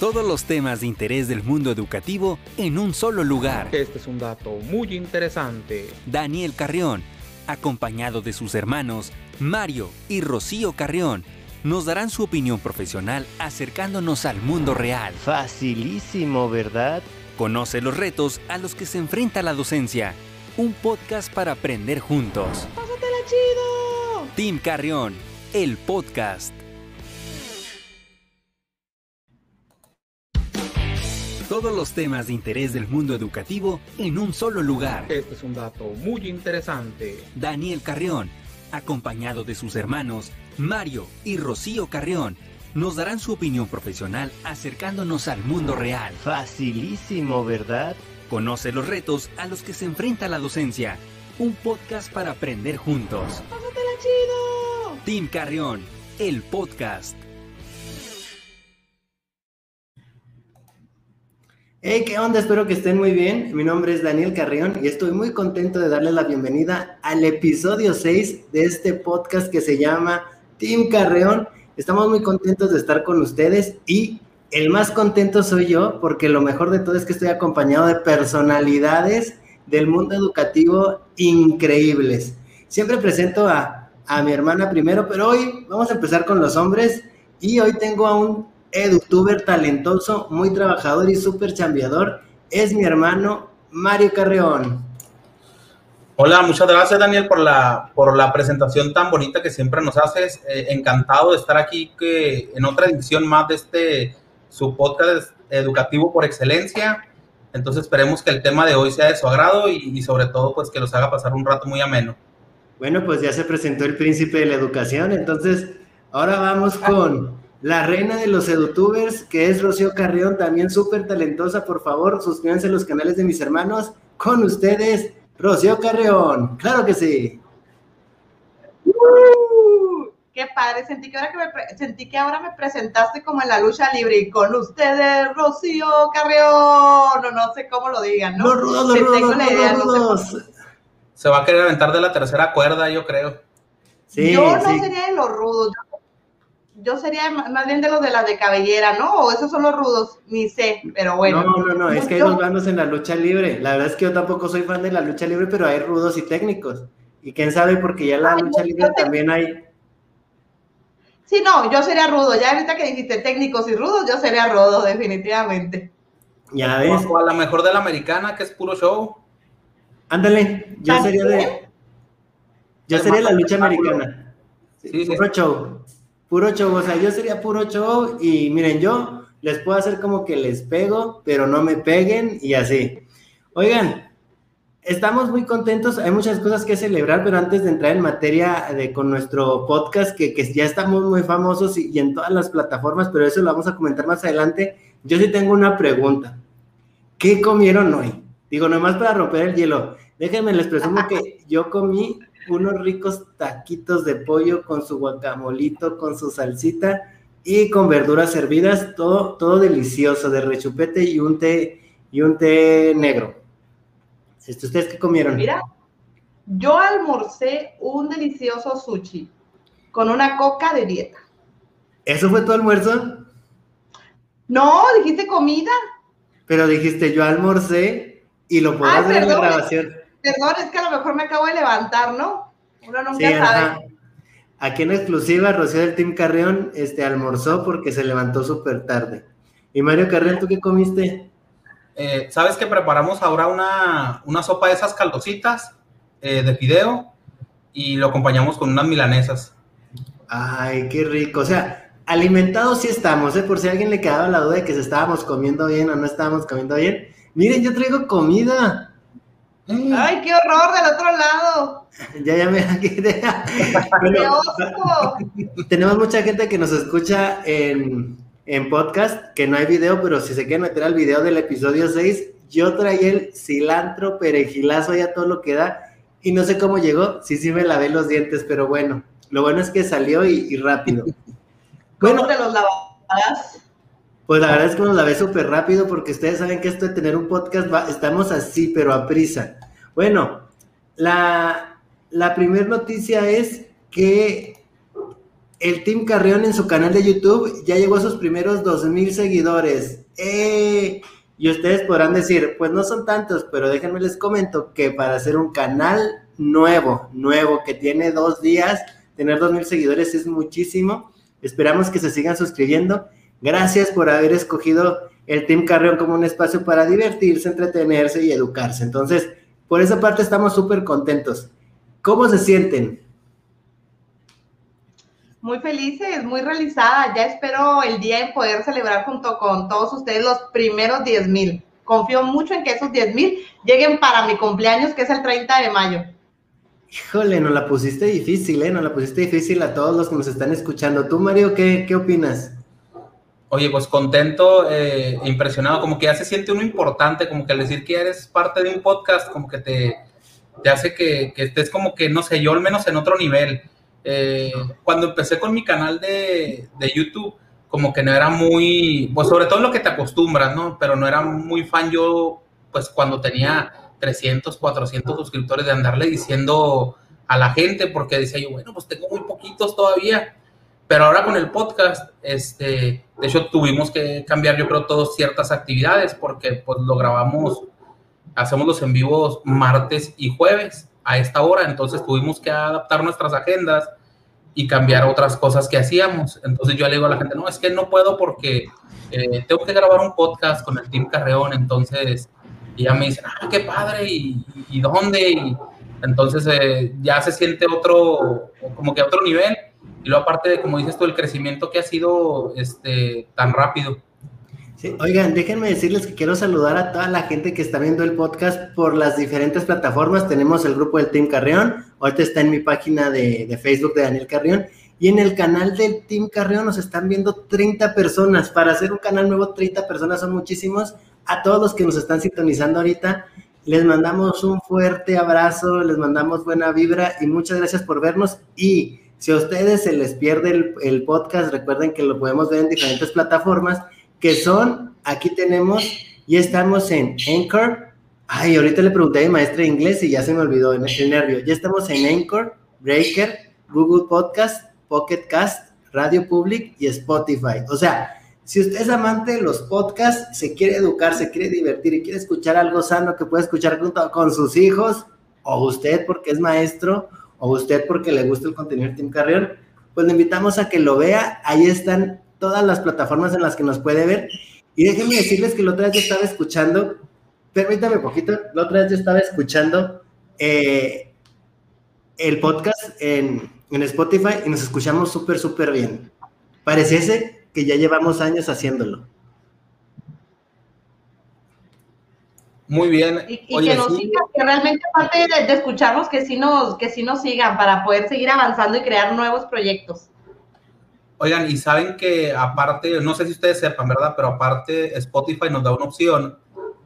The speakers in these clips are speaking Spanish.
Todos los temas de interés del mundo educativo en un solo lugar. Este es un dato muy interesante. Daniel Carrión, acompañado de sus hermanos Mario y Rocío Carrión, nos darán su opinión profesional acercándonos al mundo real. Facilísimo, ¿verdad? Conoce los retos a los que se enfrenta la docencia. Un podcast para aprender juntos. ¡Pásatela chido! Team Carrión, el podcast. Todos los temas de interés del mundo educativo en un solo lugar. Este es un dato muy interesante. Daniel Carrión, acompañado de sus hermanos Mario y Rocío Carrión, nos darán su opinión profesional acercándonos al mundo real. Facilísimo, ¿verdad? Conoce los retos a los que se enfrenta la docencia. Un podcast para aprender juntos. ¡Pásatela chido! Team Carrión, el podcast. Hey, ¿qué onda? Espero que estén muy bien. Mi nombre es Daniel Carrión y estoy muy contento de darles la bienvenida al episodio 6 de este podcast que se llama Team Carrión. Estamos muy contentos de estar con ustedes y el más contento soy yo porque lo mejor de todo es que estoy acompañado de personalidades del mundo educativo increíbles. Siempre presento a, a mi hermana primero, pero hoy vamos a empezar con los hombres y hoy tengo a un edutuber talentoso, muy trabajador y súper chambeador. Es mi hermano Mario Carreón. Hola, muchas gracias Daniel por la, por la presentación tan bonita que siempre nos haces. Eh, encantado de estar aquí que, en otra edición más de este su podcast educativo por excelencia. Entonces esperemos que el tema de hoy sea de su agrado y, y sobre todo pues que los haga pasar un rato muy ameno. Bueno, pues ya se presentó el príncipe de la educación, entonces ahora vamos con la reina de los edutubers, que es Rocío Carrión, también súper talentosa. Por favor, suscríbanse a los canales de mis hermanos. Con ustedes, Rocío Carrión. Claro que sí. ¡Uh! ¡Qué padre! Sentí que, ahora que me sentí que ahora me presentaste como en la lucha libre y con ustedes, Rocío Carrión. No, no sé cómo lo digan, ¿no? Los rudos, los rudos, los la idea, rudos, no sé los por rudos. Se va a querer aventar de la tercera cuerda, yo creo. Sí, yo no sí. sería de los rudos. Yo, yo sería más bien de los de las de cabellera, ¿no? O esos son los rudos, ni sé, pero bueno. no, no, no, es que hay dos bandos en la lucha libre. La verdad es que yo tampoco soy fan de la lucha libre, pero hay rudos y técnicos. Y quién sabe, porque ya en la Ay, lucha libre te- también hay. Sí, no, yo sería rudo. Ya ahorita que dijiste técnicos y rudos, yo sería rudo, definitivamente. Ya ves. O a la mejor de la americana, que es puro show. Ándale, yo sería de. Yo sería la lucha americana. Sí, Sí, sí. Puro show. Puro show. O sea, yo sería puro show. Y miren, yo les puedo hacer como que les pego, pero no me peguen y así. Oigan, estamos muy contentos. Hay muchas cosas que celebrar, pero antes de entrar en materia de, con nuestro podcast, que, que ya estamos muy famosos y, y en todas las plataformas, pero eso lo vamos a comentar más adelante. Yo sí tengo una pregunta. ¿Qué comieron hoy? Digo, nomás para romper el hielo. Déjenme les presumo que yo comí unos ricos taquitos de pollo con su guacamolito, con su salsita y con verduras servidas, todo, todo delicioso, de rechupete y un té, y un té negro. Este, ¿Ustedes qué comieron? Mira, yo almorcé un delicioso sushi con una coca de dieta. ¿Eso fue tu almuerzo? No, dijiste comida. Pero dijiste, yo almorcé y lo podrás Ay, ver en la grabación. Perdón, es que a lo mejor me acabo de levantar, ¿no? Uno nunca Sí, sabe. ajá. Aquí en exclusiva, Rocío del Team Carrión este, almorzó porque se levantó súper tarde. Y Mario Carrión, ¿tú qué comiste? Eh, ¿Sabes que preparamos ahora una, una sopa de esas caldositas eh, de fideo y lo acompañamos con unas milanesas? Ay, qué rico. O sea, alimentados sí estamos, ¿eh? Por si a alguien le quedaba la duda de que si estábamos comiendo bien o no estábamos comiendo bien. Miren, yo traigo comida. Ay, qué horror del otro lado. Ya, ya me ¡Qué Bueno, oso! tenemos mucha gente que nos escucha en, en podcast, que no hay video, pero si se quieren meter al video del episodio 6, yo traía el cilantro, perejilazo, ya todo lo que da, y no sé cómo llegó, sí, sí me lavé los dientes, pero bueno, lo bueno es que salió y, y rápido. ¿Cómo Bueno, te los lavarás? Pues la verdad es que nos lavé súper rápido porque ustedes saben que esto de tener un podcast, estamos así, pero a prisa. Bueno, la, la primera noticia es que el Team Carrión en su canal de YouTube ya llegó a sus primeros 2000 seguidores. ¡Eh! Y ustedes podrán decir, pues no son tantos, pero déjenme les comento que para hacer un canal nuevo, nuevo, que tiene dos días, tener 2000 seguidores es muchísimo. Esperamos que se sigan suscribiendo. Gracias por haber escogido el Team Carrión como un espacio para divertirse, entretenerse y educarse. Entonces, por esa parte estamos súper contentos. ¿Cómo se sienten? Muy felices, muy realizada. Ya espero el día en poder celebrar junto con todos ustedes los primeros 10 mil. Confío mucho en que esos 10 mil lleguen para mi cumpleaños, que es el 30 de mayo. Híjole, nos la pusiste difícil, ¿eh? Nos la pusiste difícil a todos los que nos están escuchando. ¿Tú, Mario, qué, qué opinas? Oye, pues contento, eh, impresionado, como que ya se siente uno importante, como que al decir que eres parte de un podcast, como que te, te hace que, que estés como que, no sé, yo al menos en otro nivel. Eh, cuando empecé con mi canal de, de, YouTube, como que no era muy, pues sobre todo lo que te acostumbras, ¿no? Pero no era muy fan yo, pues cuando tenía 300, 400 suscriptores de andarle diciendo a la gente, porque decía yo, bueno, pues tengo muy poquitos todavía. Pero ahora con el podcast, este, de hecho tuvimos que cambiar, yo creo, todas ciertas actividades, porque pues lo grabamos, hacemos los en vivos martes y jueves a esta hora, entonces tuvimos que adaptar nuestras agendas y cambiar otras cosas que hacíamos. Entonces yo le digo a la gente, no, es que no puedo porque eh, tengo que grabar un podcast con el Team Carreón, entonces y ya me dicen, ah, qué padre, ¿y, y dónde? Y entonces eh, ya se siente otro, como que otro nivel. Y luego aparte de, como dices tú, el crecimiento que ha sido este, tan rápido. Sí, oigan, déjenme decirles que quiero saludar a toda la gente que está viendo el podcast por las diferentes plataformas. Tenemos el grupo del Team Carrión, ahorita está en mi página de, de Facebook de Daniel Carrión. Y en el canal del Team Carrión nos están viendo 30 personas. Para hacer un canal nuevo, 30 personas son muchísimos a todos los que nos están sintonizando ahorita. Les mandamos un fuerte abrazo, les mandamos buena vibra y muchas gracias por vernos. Y si a ustedes se les pierde el, el podcast, recuerden que lo podemos ver en diferentes plataformas, que son, aquí tenemos, y estamos en Anchor. Ay, ahorita le pregunté a mi maestra de inglés y ya se me olvidó el nervio. Ya estamos en Anchor, Breaker, Google Podcast, Pocket Cast, Radio Public y Spotify. O sea, si usted es amante de los podcasts, se quiere educar, se quiere divertir y quiere escuchar algo sano que puede escuchar junto con sus hijos, o usted porque es maestro, o usted porque le gusta el contenido de Team Carrión, pues le invitamos a que lo vea. Ahí están todas las plataformas en las que nos puede ver. Y déjenme decirles que la otra vez yo estaba escuchando, permítame poquito, la otra vez yo estaba escuchando eh, el podcast en, en Spotify y nos escuchamos súper, súper bien. Pareciese que ya llevamos años haciéndolo. Muy bien. Y, y Oye, que nos sí. sigan, que realmente aparte de, de, escucharnos, que sí, nos, que sí nos sigan para poder seguir avanzando y crear nuevos proyectos. Oigan, y saben que aparte, no sé si ustedes sepan, ¿verdad? Pero aparte Spotify nos da una opción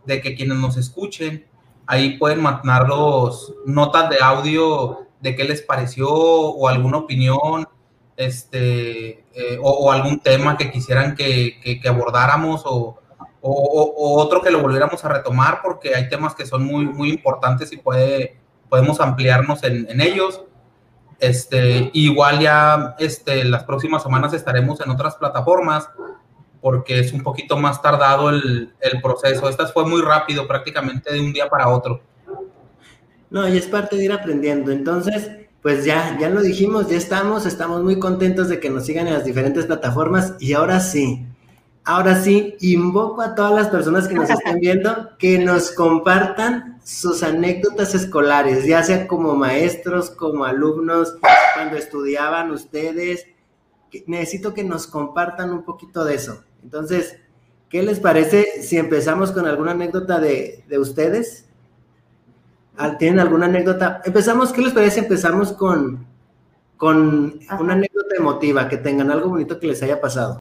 de que quienes nos escuchen, ahí pueden mandarlos notas de audio de qué les pareció o alguna opinión este, eh, o, o, algún tema que quisieran que, que, que abordáramos o, o, otro que lo volviéramos a retomar porque hay temas que son muy, muy importantes y puede, podemos ampliarnos en, en ellos. Este, igual ya este, las próximas semanas estaremos en otras plataformas porque es un poquito más tardado el, el proceso. Esta fue muy rápido, prácticamente de un día para otro. No, y es parte de ir aprendiendo. Entonces, pues ya, ya lo dijimos, ya estamos, estamos muy contentos de que nos sigan en las diferentes plataformas y ahora sí, ahora sí, invoco a todas las personas que nos estén viendo que nos compartan sus anécdotas escolares, ya sea como maestros, como alumnos, cuando estudiaban ustedes. Necesito que nos compartan un poquito de eso. Entonces, ¿qué les parece si empezamos con alguna anécdota de, de ustedes? ¿Tienen alguna anécdota? Empezamos, ¿qué les parece? Empezamos con, con una anécdota emotiva, que tengan algo bonito que les haya pasado.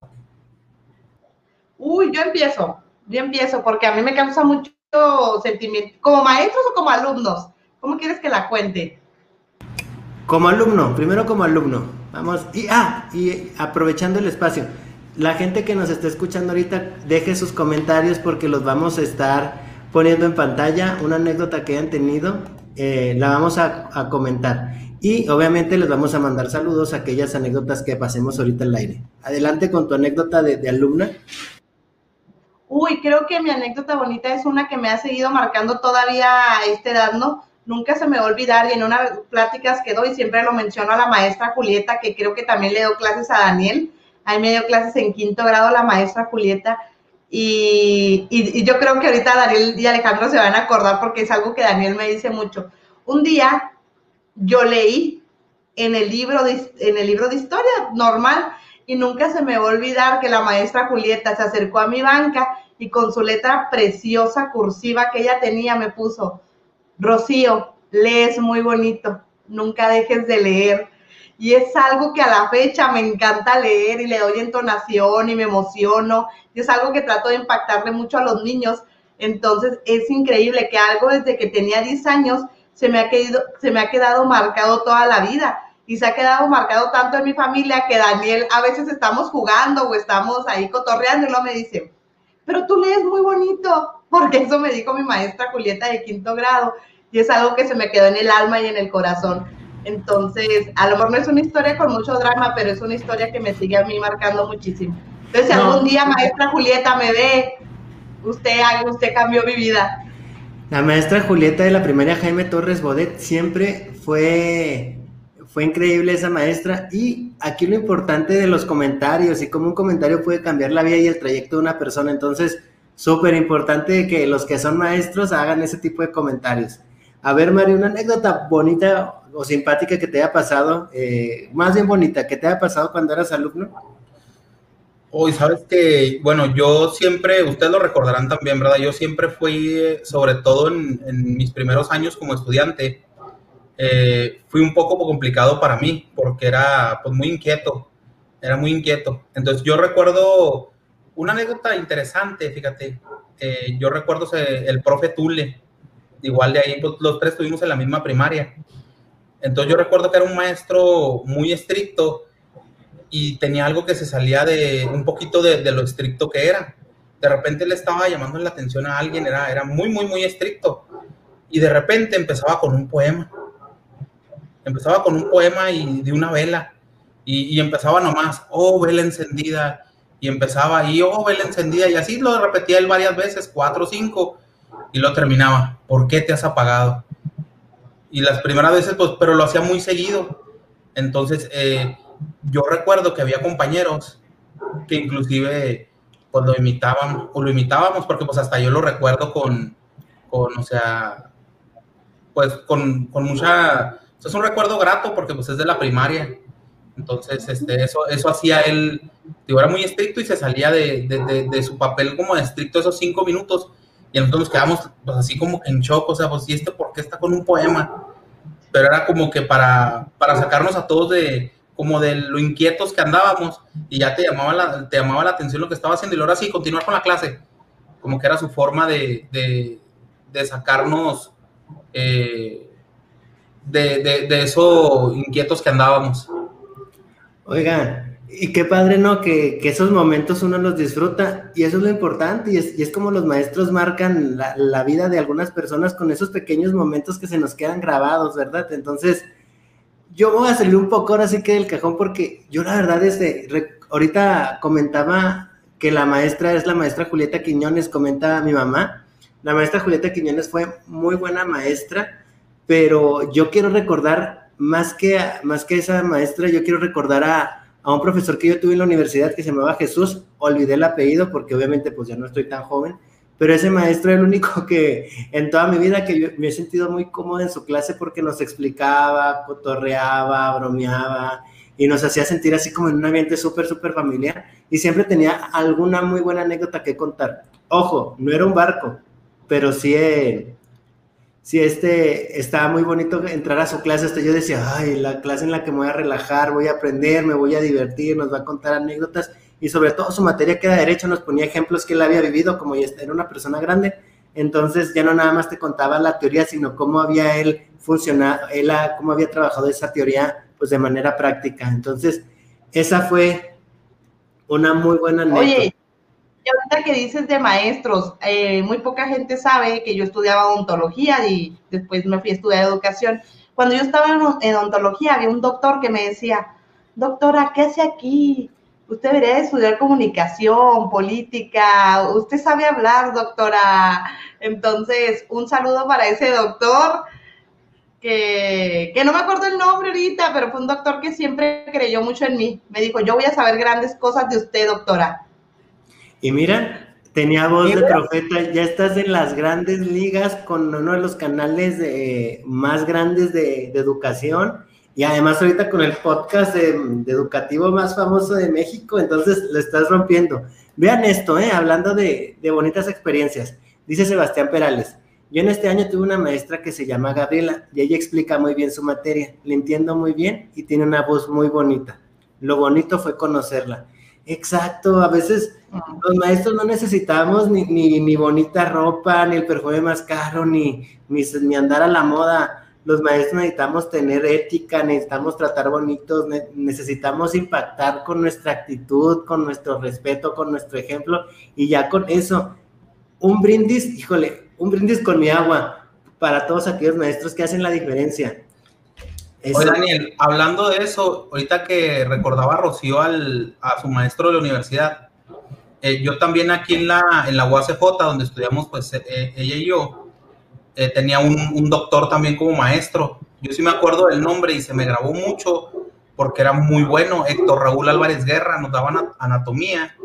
Uy, yo empiezo, yo empiezo, porque a mí me causa mucho sentimiento, como maestros o como alumnos. ¿Cómo quieres que la cuente? Como alumno, primero como alumno. Vamos, y ah, y aprovechando el espacio, la gente que nos está escuchando ahorita, deje sus comentarios porque los vamos a estar poniendo en pantalla una anécdota que hayan tenido, eh, la vamos a, comentar. Y obviamente les vamos a mandar saludos a aquellas anécdotas que pasemos ahorita al aire. Adelante con tu anécdota de alumna. Uy, creo que mi anécdota bonita es una que me ha seguido marcando todavía a esta edad, ¿no? Nunca se me va a olvidar y en unas pláticas que doy siempre lo menciono a la maestra Julieta, que creo que también le doy clases a Daniel. A mí me dio clases en quinto grado la maestra Julieta. Y, y, yo creo que ahorita Daniel y Alejandro se van a acordar porque es algo que Daniel me dice mucho. Un día yo leí en el libro en el libro de historia normal y nunca se me va a olvidar que la maestra Julieta se acercó a mi banca y con su letra preciosa cursiva que ella tenía me puso, Rocío, lees muy bonito, nunca dejes de leer. Y es algo que a la fecha me encanta leer y le doy entonación y me emociono. Y es algo que trato de impactarle mucho a los niños. Entonces es increíble que algo desde que tenía 10 años se me ha, quedado, se me ha quedado marcado toda la vida y se ha quedado marcado tanto en mi familia que Daniel a veces estamos jugando o estamos ahí cotorreando y luego me dice, pero tú lees muy bonito, porque eso me dijo mi maestra Julieta de quinto grado y es algo que se me quedó en el alma y en el corazón. Entonces, a lo mejor no es una historia con mucho drama, pero es una historia que me sigue a mí marcando muchísimo. Entonces, si No. algún día maestra Julieta me ve, usted, usted cambió mi vida. La maestra Julieta de la primaria Jaime Torres Bodet siempre fue, fue increíble esa maestra y aquí lo importante de los comentarios y cómo un comentario puede cambiar la vida y el trayecto de una persona. Entonces, súper importante que los que son maestros hagan ese tipo de comentarios. A ver, Mario, una anécdota bonita o simpática que te haya pasado, eh, más bien bonita, que te haya pasado cuando eras alumno. Hoy, sabes que, bueno, yo siempre, ustedes lo recordarán también, ¿verdad? Yo siempre fui, eh, sobre todo en mis primeros años como estudiante, eh, fui un poco complicado para mí, porque era pues muy inquieto, era muy inquieto. Entonces yo recuerdo una anécdota interesante, fíjate, eh, yo recuerdo el profe Tule, igual de ahí, pues, los tres estuvimos en la misma primaria. Entonces yo recuerdo que era un maestro muy estricto y tenía algo que se salía de un poquito de, lo estricto que era. De repente le estaba llamando la atención a alguien, era muy, muy, muy estricto. Y de repente empezaba con un poema. Empezaba con un poema y de una vela. Y, y empezaba nomás, oh, vela encendida. Y empezaba, y oh, vela encendida. Y así lo repetía él varias veces, cuatro o cinco. Y lo terminaba, ¿por qué te has apagado? Y las primeras veces, pues, pero lo hacía muy seguido. Entonces, eh, yo recuerdo que había compañeros que inclusive pues lo imitaban o lo imitábamos porque pues hasta yo lo recuerdo con, con o sea, pues con, con mucha, es un recuerdo grato porque pues es de la primaria. Entonces, este, eso, eso hacía él, digo, era muy estricto y se salía de, de, de, su papel como estricto esos cinco minutos y nosotros nos quedamos pues así como en shock, o sea, pues ¿y este por qué está con un poema? Pero era como que para, para sacarnos a todos de, como de lo inquietos que andábamos y ya te llamaba la, te llamaba la atención lo que estaba haciendo y ahora sí, continuar con la clase. Como que era su forma de, de, de sacarnos eh, de, de, de esos inquietos que andábamos. Oigan, y qué padre, ¿no? Que, que esos momentos uno los disfruta y eso es lo importante y es, y es como los maestros marcan la, la, vida de algunas personas con esos pequeños momentos que se nos quedan grabados, ¿verdad? Entonces, yo voy a salir un poco ahora sí que del cajón porque yo la verdad desde, re, ahorita comentaba que la maestra es la maestra Julieta Quiñones, comenta mi mamá, la maestra Julieta Quiñones fue muy buena maestra, pero yo quiero recordar más que, más que esa maestra, yo quiero recordar a, a, un profesor que yo tuve en la universidad que se llamaba Jesús, olvidé el apellido porque obviamente pues ya no estoy tan joven, pero ese maestro era el único que en toda mi vida que me he sentido muy cómodo en su clase porque nos explicaba, cotorreaba, bromeaba y nos hacía sentir así como en un ambiente súper, súper familiar y siempre tenía alguna muy buena anécdota que contar. Ojo, no era un barco, pero sí... sí, este, estaba muy bonito entrar a su clase, hasta yo decía, ay, la clase en la que me voy a relajar, voy a aprender, me voy a divertir, nos va a contar anécdotas, y sobre todo su materia que era derecho nos ponía ejemplos que él había vivido, como ya era una persona grande, entonces ya no nada más te contaba la teoría, sino cómo había él funcionado, él cómo había trabajado esa teoría, pues de manera práctica, entonces esa fue una muy buena anécdota. Oye, y ahorita que dices de maestros, eh, muy poca gente sabe que yo estudiaba odontología y después me fui a estudiar educación, Cuando yo estaba en, odontología, había un doctor que me decía, doctora, ¿qué hace aquí? Usted debería estudiar comunicación, política, usted sabe hablar, doctora. Entonces, un saludo para ese doctor, que, que no me acuerdo el nombre ahorita, pero fue un doctor que siempre creyó mucho en mí. Me dijo, yo voy a saber grandes cosas de usted, doctora. Y mira, tenía voz de profeta, ya estás en las grandes ligas con uno de los canales de, más grandes de, de educación y además ahorita con el podcast de, de educativo más famoso de México, entonces lo estás rompiendo. Vean esto, ¿eh? hablando de, de bonitas experiencias. Dice Sebastián Perales, yo en este año tuve una maestra que se llama Gabriela y ella explica muy bien su materia, le entiendo muy bien y tiene una voz muy bonita. Lo bonito fue conocerla. Exacto, a veces los maestros no necesitamos ni, ni, ni bonita ropa, ni el perfume más caro, ni, ni, ni andar a la moda los maestros necesitamos tener ética, necesitamos tratar bonitos, ne necesitamos impactar con nuestra actitud, con nuestro respeto, con nuestro ejemplo, y ya con eso, un brindis, híjole, un brindis con mi agua para todos aquellos maestros que hacen la diferencia. Oye, Daniel, hablando de eso, ahorita que recordaba Rocío al, a su maestro de la universidad, eh, yo también aquí en la, en la UACJ, donde estudiamos, pues eh, ella y yo, eh, tenía un, un, doctor también como maestro. Yo sí me acuerdo del nombre y se me grabó mucho porque era muy bueno. Héctor Raúl Álvarez Guerra nos daba anatomía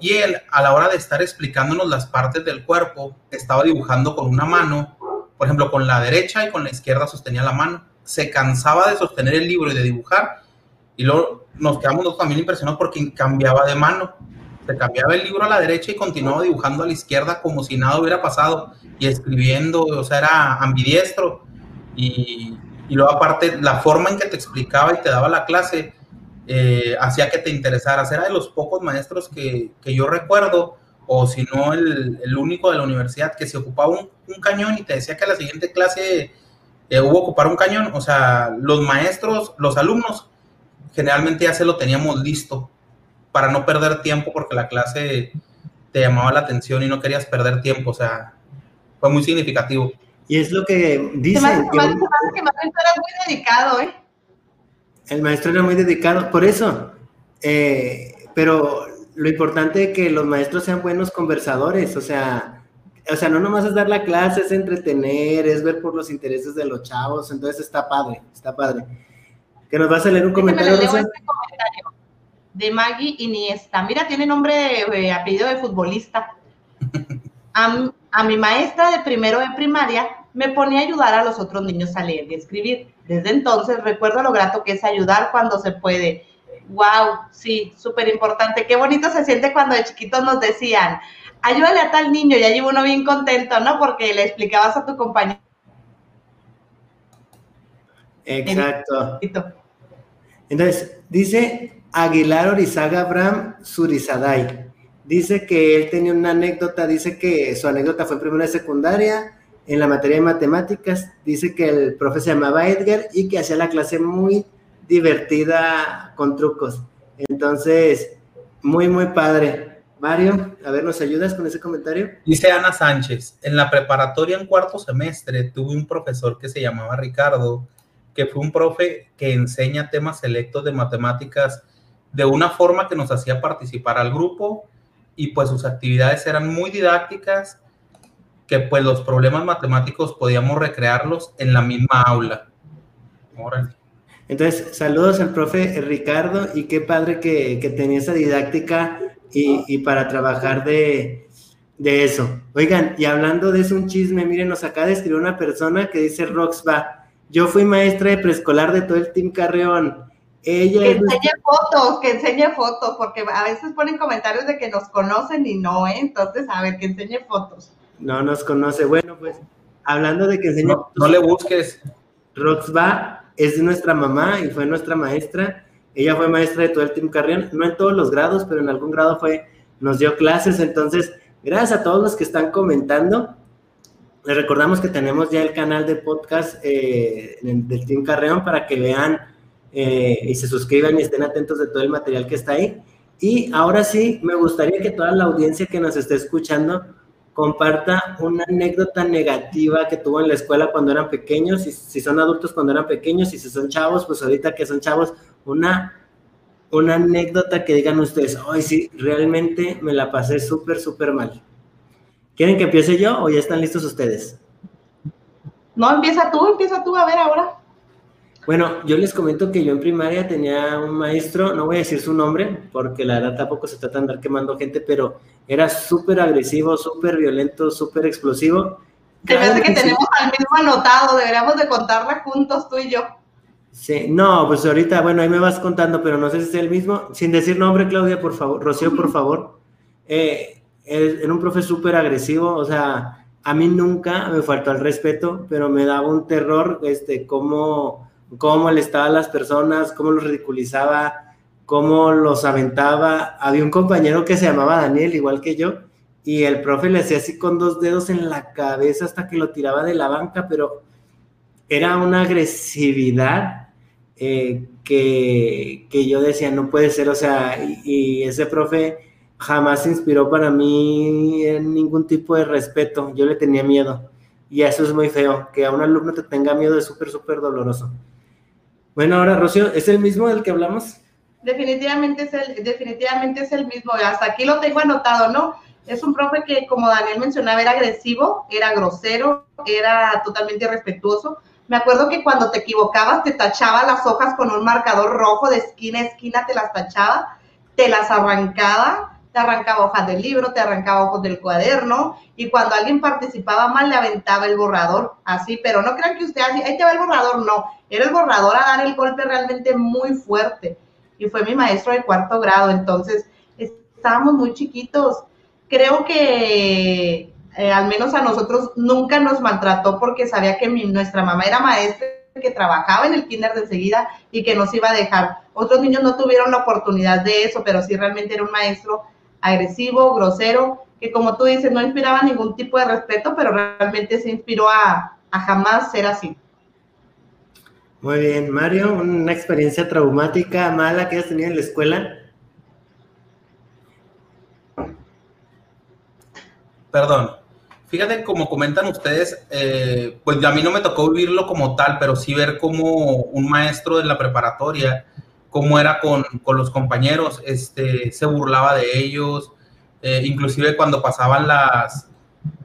y él a la hora de estar explicándonos las partes del cuerpo estaba dibujando con una mano, por ejemplo con la derecha y con la izquierda sostenía la mano. Se cansaba de sostener el libro y de dibujar y luego nos quedamos nosotros también impresionados porque cambiaba de mano se cambiaba el libro a la derecha y continuaba dibujando a la izquierda como si nada hubiera pasado y escribiendo, o sea, era ambidiestro. Y, y luego aparte, la forma en que te explicaba y te daba la clase eh, hacía que te interesaras. Era de los pocos maestros que, que yo recuerdo, o si no el, el, único de la universidad, que se ocupaba un, cañón y te decía que la siguiente clase eh, hubo ocupar un cañón. O sea, los maestros, los alumnos, generalmente ya se lo teníamos listo para no perder tiempo porque la clase te llamaba la atención y no querías perder tiempo, o sea, fue muy significativo. Y es lo que dice. Se me hace que, el maestro era muy dedicado, ¿eh? El maestro era muy dedicado, por eso. Eh, pero lo importante es que los maestros sean buenos conversadores, o sea, o sea, no nomás es dar la clase, es entretener, es ver por los intereses de los chavos, entonces está padre, está padre. Que nos vas a leer un comentario, Rosa? Este comentario de Maggie Iniesta. Mira, tiene nombre de apellido de futbolista. A, a, mi maestra de primero de primaria me ponía a ayudar a los otros niños a leer y escribir. Desde entonces recuerdo lo grato que es ayudar cuando se puede. Wow, sí, súper importante. Qué bonito se siente cuando de chiquitos nos decían, ayúdale a tal niño, y allí uno bien contento, ¿no? Porque le explicabas a tu compañero. Exacto. Entonces, dice Aguilar Orizaga Abraham Surizadai. Dice que él tenía una anécdota, dice que su anécdota fue en primera secundaria, en la materia de matemáticas, dice que el profe se llamaba Edgar y que hacía la clase muy divertida con trucos. Entonces, muy, muy padre. Mario, a ver, ¿nos ayudas con ese comentario? Dice Ana Sánchez, en la preparatoria en cuarto semestre tuve un profesor que se llamaba Ricardo, que fue un profe que enseña temas selectos de matemáticas de una forma que nos hacía participar al grupo y pues sus actividades eran muy didácticas, que pues los problemas matemáticos podíamos recrearlos en la misma aula. Entonces, saludos al profe Ricardo y qué padre que, que tenía esa didáctica y, y para trabajar de, de, eso. Oigan, y hablando de eso, un chisme, miren, nos acaba de escribir una persona que dice Roxba, yo fui maestra de preescolar de todo el Team Carreón ella que enseñe fotos, que enseñe fotos, porque a veces ponen comentarios de que nos conocen y no, ¿eh? Entonces, a ver, que enseñe fotos. No nos conoce. Bueno, pues, hablando de que enseñe no, fotos, no le busques. Roxba es nuestra mamá y fue nuestra maestra. Ella fue maestra de todo el Team Carrión, no en todos los grados, pero en algún grado fue, nos dio clases. Entonces, gracias a todos los que están comentando. Les recordamos que tenemos ya el canal de podcast eh, del Team Carreón para que vean eh, y se suscriban y estén atentos de todo el material que está ahí. Y ahora sí, me gustaría que toda la audiencia que nos esté escuchando comparta una anécdota negativa que tuvo en la escuela cuando eran pequeños, y si son adultos cuando eran pequeños, y si son chavos, pues ahorita que son chavos, una, una anécdota que digan ustedes, ay, sí, realmente me la pasé súper, súper mal. ¿Quieren que empiece yo o ya están listos ustedes? No, empieza tú, empieza tú, a ver ahora. Bueno, yo les comento que yo en primaria tenía un maestro, no voy a decir su nombre, porque la verdad tampoco se trata de andar quemando gente, pero era súper agresivo, súper violento, súper explosivo. Se me hace que tenemos al mismo anotado, deberíamos de contarla juntos tú y yo. Sí, no, pues ahorita, bueno, ahí me vas contando, pero no sé si es el mismo. Sin decir nombre, Claudia, por favor, Rocío, por favor. Eh, era un profe súper agresivo, o sea, a mí nunca me faltó el respeto, pero me daba un terror, este, cómo cómo molestaba a las personas, cómo los ridiculizaba, cómo los aventaba. Había un compañero que se llamaba Daniel, igual que yo, y el profe le hacía así con dos dedos en la cabeza hasta que lo tiraba de la banca, pero era una agresividad eh, que, yo decía, no puede ser, o sea, y, ese profe jamás inspiró para mí ningún tipo de respeto, yo le tenía miedo. Y eso es muy feo, que a un alumno te tenga miedo es súper, súper doloroso. Bueno, ahora, Rocío, ¿es el mismo del que hablamos? Definitivamente es el, definitivamente es el mismo. Hasta aquí lo tengo anotado, ¿no? Es un profe que, como Daniel mencionaba, era agresivo, era grosero, era totalmente irrespetuoso. Me acuerdo que cuando te equivocabas te tachaba las hojas con un marcador rojo de esquina a esquina, te las tachaba, te las arrancaba te arrancaba hojas del libro, te arrancaba hojas del cuaderno, y cuando alguien participaba mal le aventaba el borrador, así, pero no crean que usted así, ahí te va el borrador, no, era el borrador a dar el golpe realmente muy fuerte, y fue mi maestro de cuarto grado, entonces estábamos muy chiquitos, creo que eh, al menos a nosotros nunca nos maltrató porque sabía que nuestra mamá era maestra que trabajaba en el kinder de enseguida y que nos iba a dejar. Otros niños no tuvieron la oportunidad de eso, pero sí realmente era un maestro agresivo, grosero, que como tú dices, no inspiraba ningún tipo de respeto, pero realmente se inspiró a, jamás ser así. Muy bien, Mario, una experiencia traumática, mala que has tenido en la escuela. Perdón. Fíjate, como comentan ustedes, eh, pues a mí no me tocó vivirlo como tal, pero sí ver como un maestro de la preparatoria cómo era con, con, los compañeros, este, se burlaba de ellos, eh, inclusive cuando pasaban las,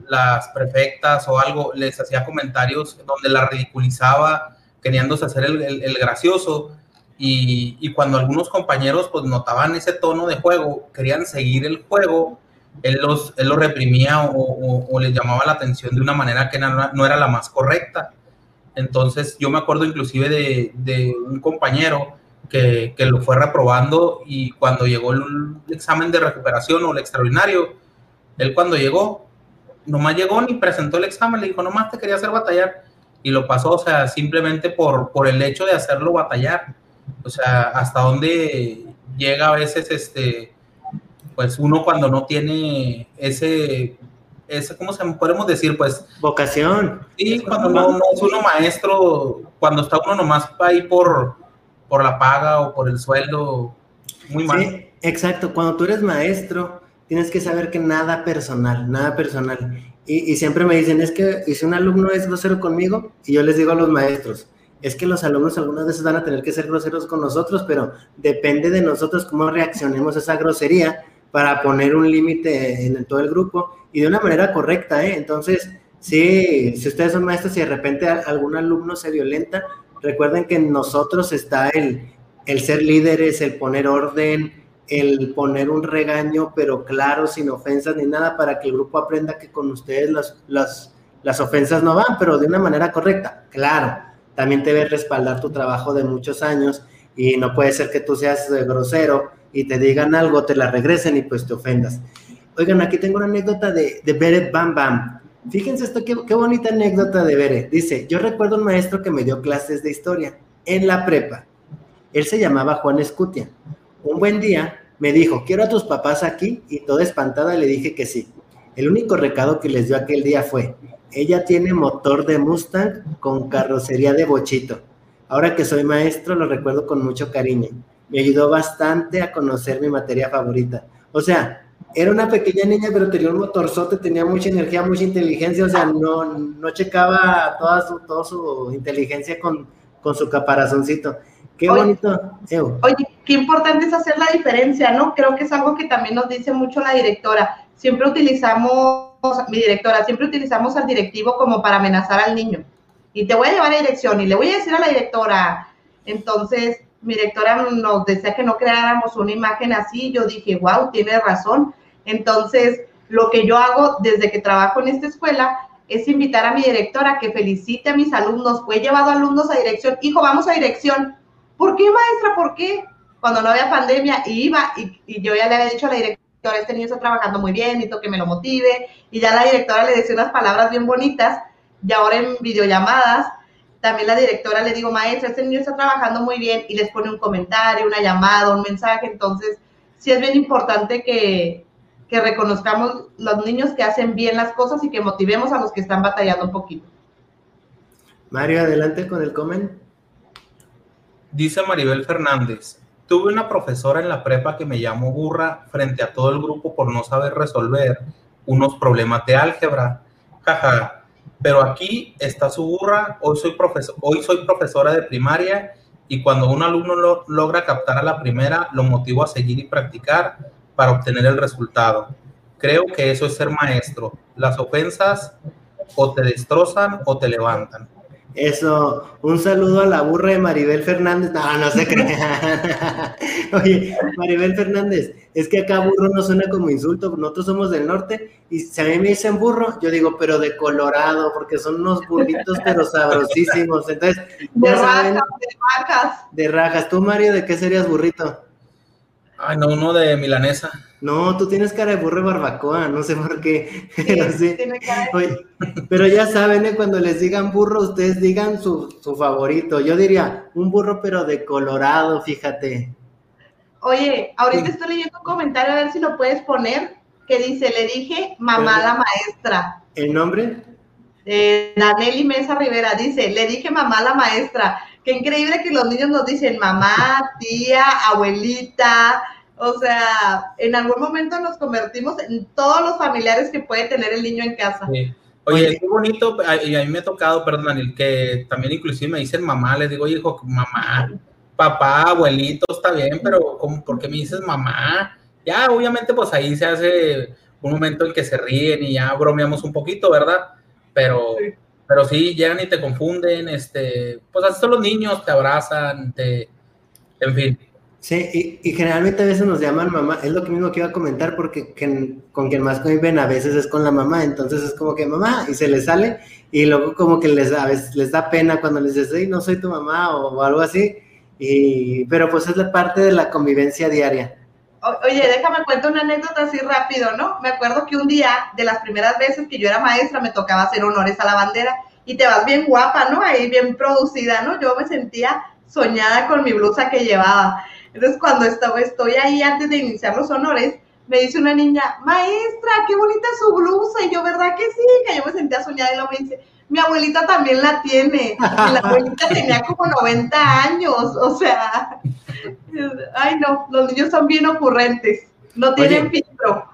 las prefectas o algo, les hacía comentarios donde la ridiculizaba, queriéndose hacer el, el, gracioso, y, y, cuando algunos compañeros pues notaban ese tono de juego, querían seguir el juego, él los, él los reprimía o, o, les llamaba la atención de una manera que no, no era la más correcta. Entonces yo me acuerdo inclusive de, de un compañero que, lo fue reprobando y cuando llegó el, examen de recuperación o el extraordinario, él cuando llegó, nomás llegó ni presentó el examen, le dijo, nomás te quería hacer batallar y lo pasó, o sea, simplemente por, por el hecho de hacerlo batallar. O sea, hasta dónde llega a veces, este, pues uno cuando no tiene ese, ese ¿cómo se podemos decir? Pues... Vocación. Sí, cuando no, no es uno maestro, cuando está uno nomás ahí por, por la paga o por el sueldo, muy mal. Sí, exacto. Cuando tú eres maestro, tienes que saber que nada personal, nada personal. Y, siempre me dicen, es que si un alumno es grosero conmigo, y yo les digo a los maestros, es que los alumnos algunas veces van a tener que ser groseros con nosotros, pero depende de nosotros cómo reaccionemos a esa grosería para poner un límite en, todo el grupo y de una manera correcta, ¿eh? Entonces, sí, si ustedes son maestros y de repente algún alumno se violenta, Recuerden que en nosotros está el, el ser líderes, el poner orden, el poner un regaño, pero claro, sin ofensas ni nada, para que el grupo aprenda que con ustedes las, las, las ofensas no van, pero de una manera correcta. Claro, también debe respaldar tu trabajo de muchos años y no puede ser que tú seas eh, grosero y te digan algo, te la regresen y pues te ofendas. Oigan, aquí tengo una anécdota de, de Bam Bam. Fíjense esto, qué, bonita anécdota de Bere. Dice, yo recuerdo un maestro que me dio clases de historia en la prepa. Él se llamaba Juan Escutia. Un buen día me dijo, quiero a tus papás aquí y toda espantada le dije que sí. El único recado que les dio aquel día fue, ella tiene motor de Mustang con carrocería de bochito. Ahora que soy maestro lo recuerdo con mucho cariño. Me ayudó bastante a conocer mi materia favorita. O sea, era una pequeña niña, pero tenía un motorzote, tenía mucha energía, mucha inteligencia, o sea, no, no checaba toda su, toda su inteligencia con, con su caparazoncito. Qué Oye. bonito. Ew. Oye, qué importante es hacer la diferencia, ¿no? Creo que es algo que también nos dice mucho la directora. Siempre utilizamos, mi directora, siempre utilizamos al directivo como para amenazar al niño. Y te voy a llevar a dirección y le voy a decir a la directora. Entonces, mi directora nos decía que no creáramos una imagen así. Yo dije, wow, tiene razón. Entonces, lo que yo hago desde que trabajo en esta escuela es invitar a mi directora que felicite a mis alumnos. Fue llevado alumnos a dirección. Hijo, vamos a dirección. ¿Por qué, maestra? ¿Por qué? Cuando no había pandemia, iba, y, y yo ya le había dicho a la directora, este niño está trabajando muy bien, necesito que me lo motive, y ya la directora le decía unas palabras bien bonitas, y ahora en videollamadas, también la directora le digo, maestra, este niño está trabajando muy bien, y les pone un comentario, una llamada, un mensaje, entonces, sí es bien importante que, que reconozcamos los niños que hacen bien las cosas y que motivemos a los que están batallando un poquito. Mario, adelante con el comen. Dice Maribel Fernández, tuve una profesora en la prepa que me llamó burra frente a todo el grupo por no saber resolver unos problemas de álgebra. Jaja, pero aquí está su burra, hoy soy, profesor, hoy soy profesora de primaria y cuando un alumno lo, logra captar a la primera, lo motivo a seguir y practicar para obtener el resultado. Creo que eso es ser maestro. Las ofensas o te destrozan o te levantan. Eso, un saludo a la burra de Maribel Fernández. No, no se crea. Oye, Maribel Fernández, es que acá burro no suena como insulto, nosotros somos del norte y si a mí me dicen burro, yo digo, pero de Colorado, porque son unos burritos, pero sabrosísimos. Entonces, De ya saben, rajas, de vacas. de rajas. ¿Tú, Mario, de qué serías burrito? Ay, no, uno de milanesa. No, tú tienes cara de burro de barbacoa, no sé por qué. Pero sí. tiene cara de- Oye, pero ya saben, ¿eh? cuando les digan burro, ustedes digan su, su favorito. Yo diría, un burro, pero de Colorado, fíjate. Oye, ahorita estoy leyendo un comentario a ver si lo puedes poner, que dice, le dije mamá la maestra. ¿El nombre? Eh, Daneli Mesa Rivera dice, le dije mamá la maestra. Qué increíble que los niños nos dicen mamá, tía, abuelita. O sea, en algún momento nos convertimos en todos los familiares que puede tener el niño en casa. Sí. Oye, qué bonito, y a mí me ha tocado, perdón, Daniel, que también inclusive me dicen mamá, les digo, hijo, mamá, papá, abuelito, está bien, pero ¿cómo, ¿por qué me dices mamá? Ya, obviamente, pues ahí se hace un momento en que se ríen y ya bromeamos un poquito, ¿verdad? Pero Sí. Pero sí, llegan y te confunden, este, pues así son los niños, te abrazan, te, en fin. Sí, y, y generalmente a veces nos llaman mamá, es lo que mismo que iba a comentar, porque quien- con quien más conviven a veces es con la mamá, entonces es como que mamá, y se les sale, y luego como que les, a veces les da pena cuando les dices, hey, no soy tu mamá, o, o algo así, y, pero pues es la parte de la convivencia diaria. Oye, déjame cuento una anécdota así rápido, ¿no? Me acuerdo que un día, de las primeras veces que yo era maestra, me tocaba hacer honores a la bandera y te vas bien guapa, ¿no? Ahí bien producida, ¿no? Yo me sentía soñada con mi blusa que llevaba. Entonces, cuando estaba, estoy ahí antes de iniciar los honores, me dice una niña, maestra, qué bonita su blusa. Y yo, ¿verdad que sí? Que yo me sentía soñada y luego me dice, mi abuelita también la tiene. Y la abuelita tenía como 90 años, o sea, ay no, los niños son bien ocurrentes, no tienen Oye. filtro.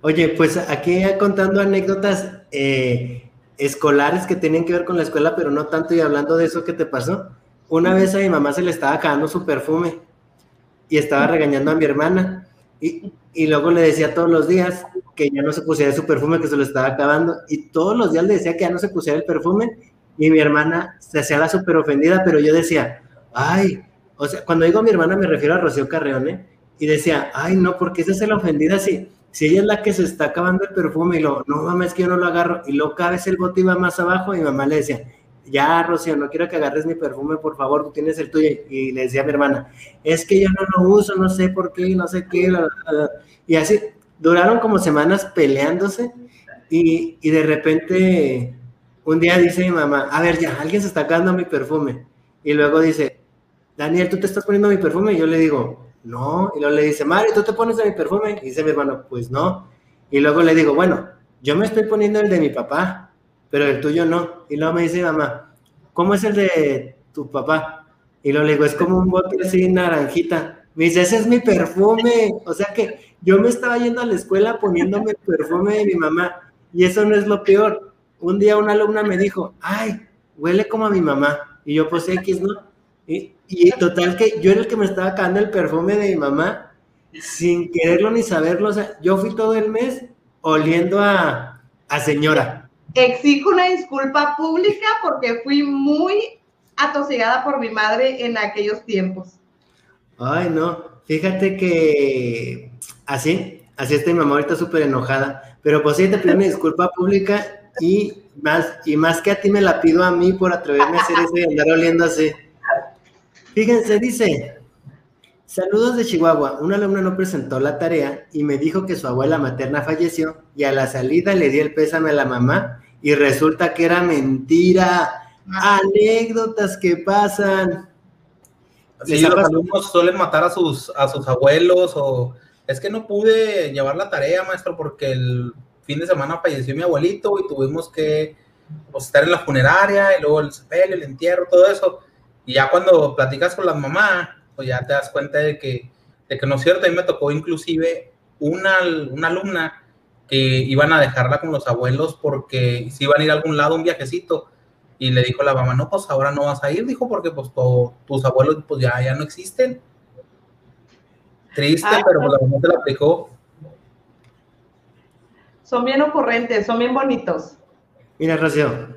Oye, pues aquí contando anécdotas eh, escolares que tienen que ver con la escuela, pero no tanto, y hablando de eso que te pasó, una vez a mi mamá se le estaba acabando su perfume y estaba regañando a mi hermana, y, y luego le decía todos los días que ya no se pusiera su perfume, que se lo estaba acabando, y todos los días le decía que ya no se pusiera el perfume, y mi hermana se hacía la súper ofendida, pero yo decía, ay, o sea, cuando digo mi hermana me refiero a Rocío Carreón, ¿eh? Y decía, ay, no, porque esa es la ofendida si, si ella es la que se está acabando el perfume y lo, no mames, es que yo no lo agarro. Y luego cada vez el bote iba más abajo y mi mamá le decía, ya, Rocío, no quiero que agarres mi perfume, por favor, tú tienes el tuyo. Y le decía a mi hermana, es que yo no lo uso, no sé por qué, no sé qué. bla, bla, bla". Y así, duraron como semanas peleándose y, y de repente un día dice mi mamá, a ver, ya, alguien se está acabando mi perfume. Y luego dice, Daniel, ¿tú te estás poniendo mi perfume? Y yo le digo, no. Y luego le dice, Mario, ¿tú te pones de mi perfume? Y dice mi hermano, pues no. Y luego le digo, bueno, yo me estoy poniendo el de mi papá, pero el tuyo no. Y luego me dice mamá, ¿cómo es el de tu papá? Y luego le digo, es como un bote así naranjita. Me dice, ese es mi perfume. O sea que yo me estaba yendo a la escuela poniéndome el perfume de mi mamá. Y eso no es lo peor. Un día una alumna me dijo, ay, huele como a mi mamá. Y yo, pues X, ¿no? Y, y total que yo era el que me estaba cagando el perfume de mi mamá sin quererlo ni saberlo. O sea, yo fui todo el mes oliendo a, a señora. Exijo una disculpa pública porque fui muy atosigada por mi madre en aquellos tiempos. Ay, no. Fíjate que así, así está mi mamá ahorita súper enojada. Pero pues sí, te pido una disculpa pública y más, y más que a ti me la pido a mí por atreverme a hacer eso y andar oliendo así. Fíjense, dice, saludos de Chihuahua. Una alumna no presentó la tarea y me dijo que su abuela materna falleció y a la salida le di el pésame a la mamá y resulta que era mentira. Anécdotas que pasan. Sí, ¿Les ha los alumnos suelen matar a sus, a sus abuelos o es que no pude llevar la tarea, maestro, porque el fin de semana falleció mi abuelito y tuvimos que pues, estar en la funeraria y luego el sepelio, el entierro, todo eso. Y ya cuando platicas con las mamás, pues ya te das cuenta de que, de que no es cierto. A mí me tocó inclusive una, una alumna que iban a dejarla con los abuelos porque si iban a ir a algún lado, un viajecito. Y le dijo la mamá, no, pues ahora no vas a ir, dijo, porque pues tu- tus abuelos pues ya, ya no existen. Triste, Ay, pero pues la mamá se la aplicó. Son bien ocurrentes, son bien bonitos. Mira, Rocío.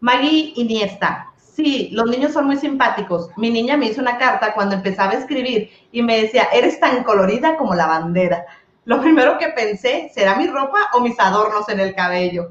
Maggie Iniesta. Sí, los niños son muy simpáticos. Mi niña me hizo una carta cuando empezaba a escribir y me decía, eres tan colorida como la bandera. Lo primero que pensé, ¿será mi ropa o mis adornos en el cabello?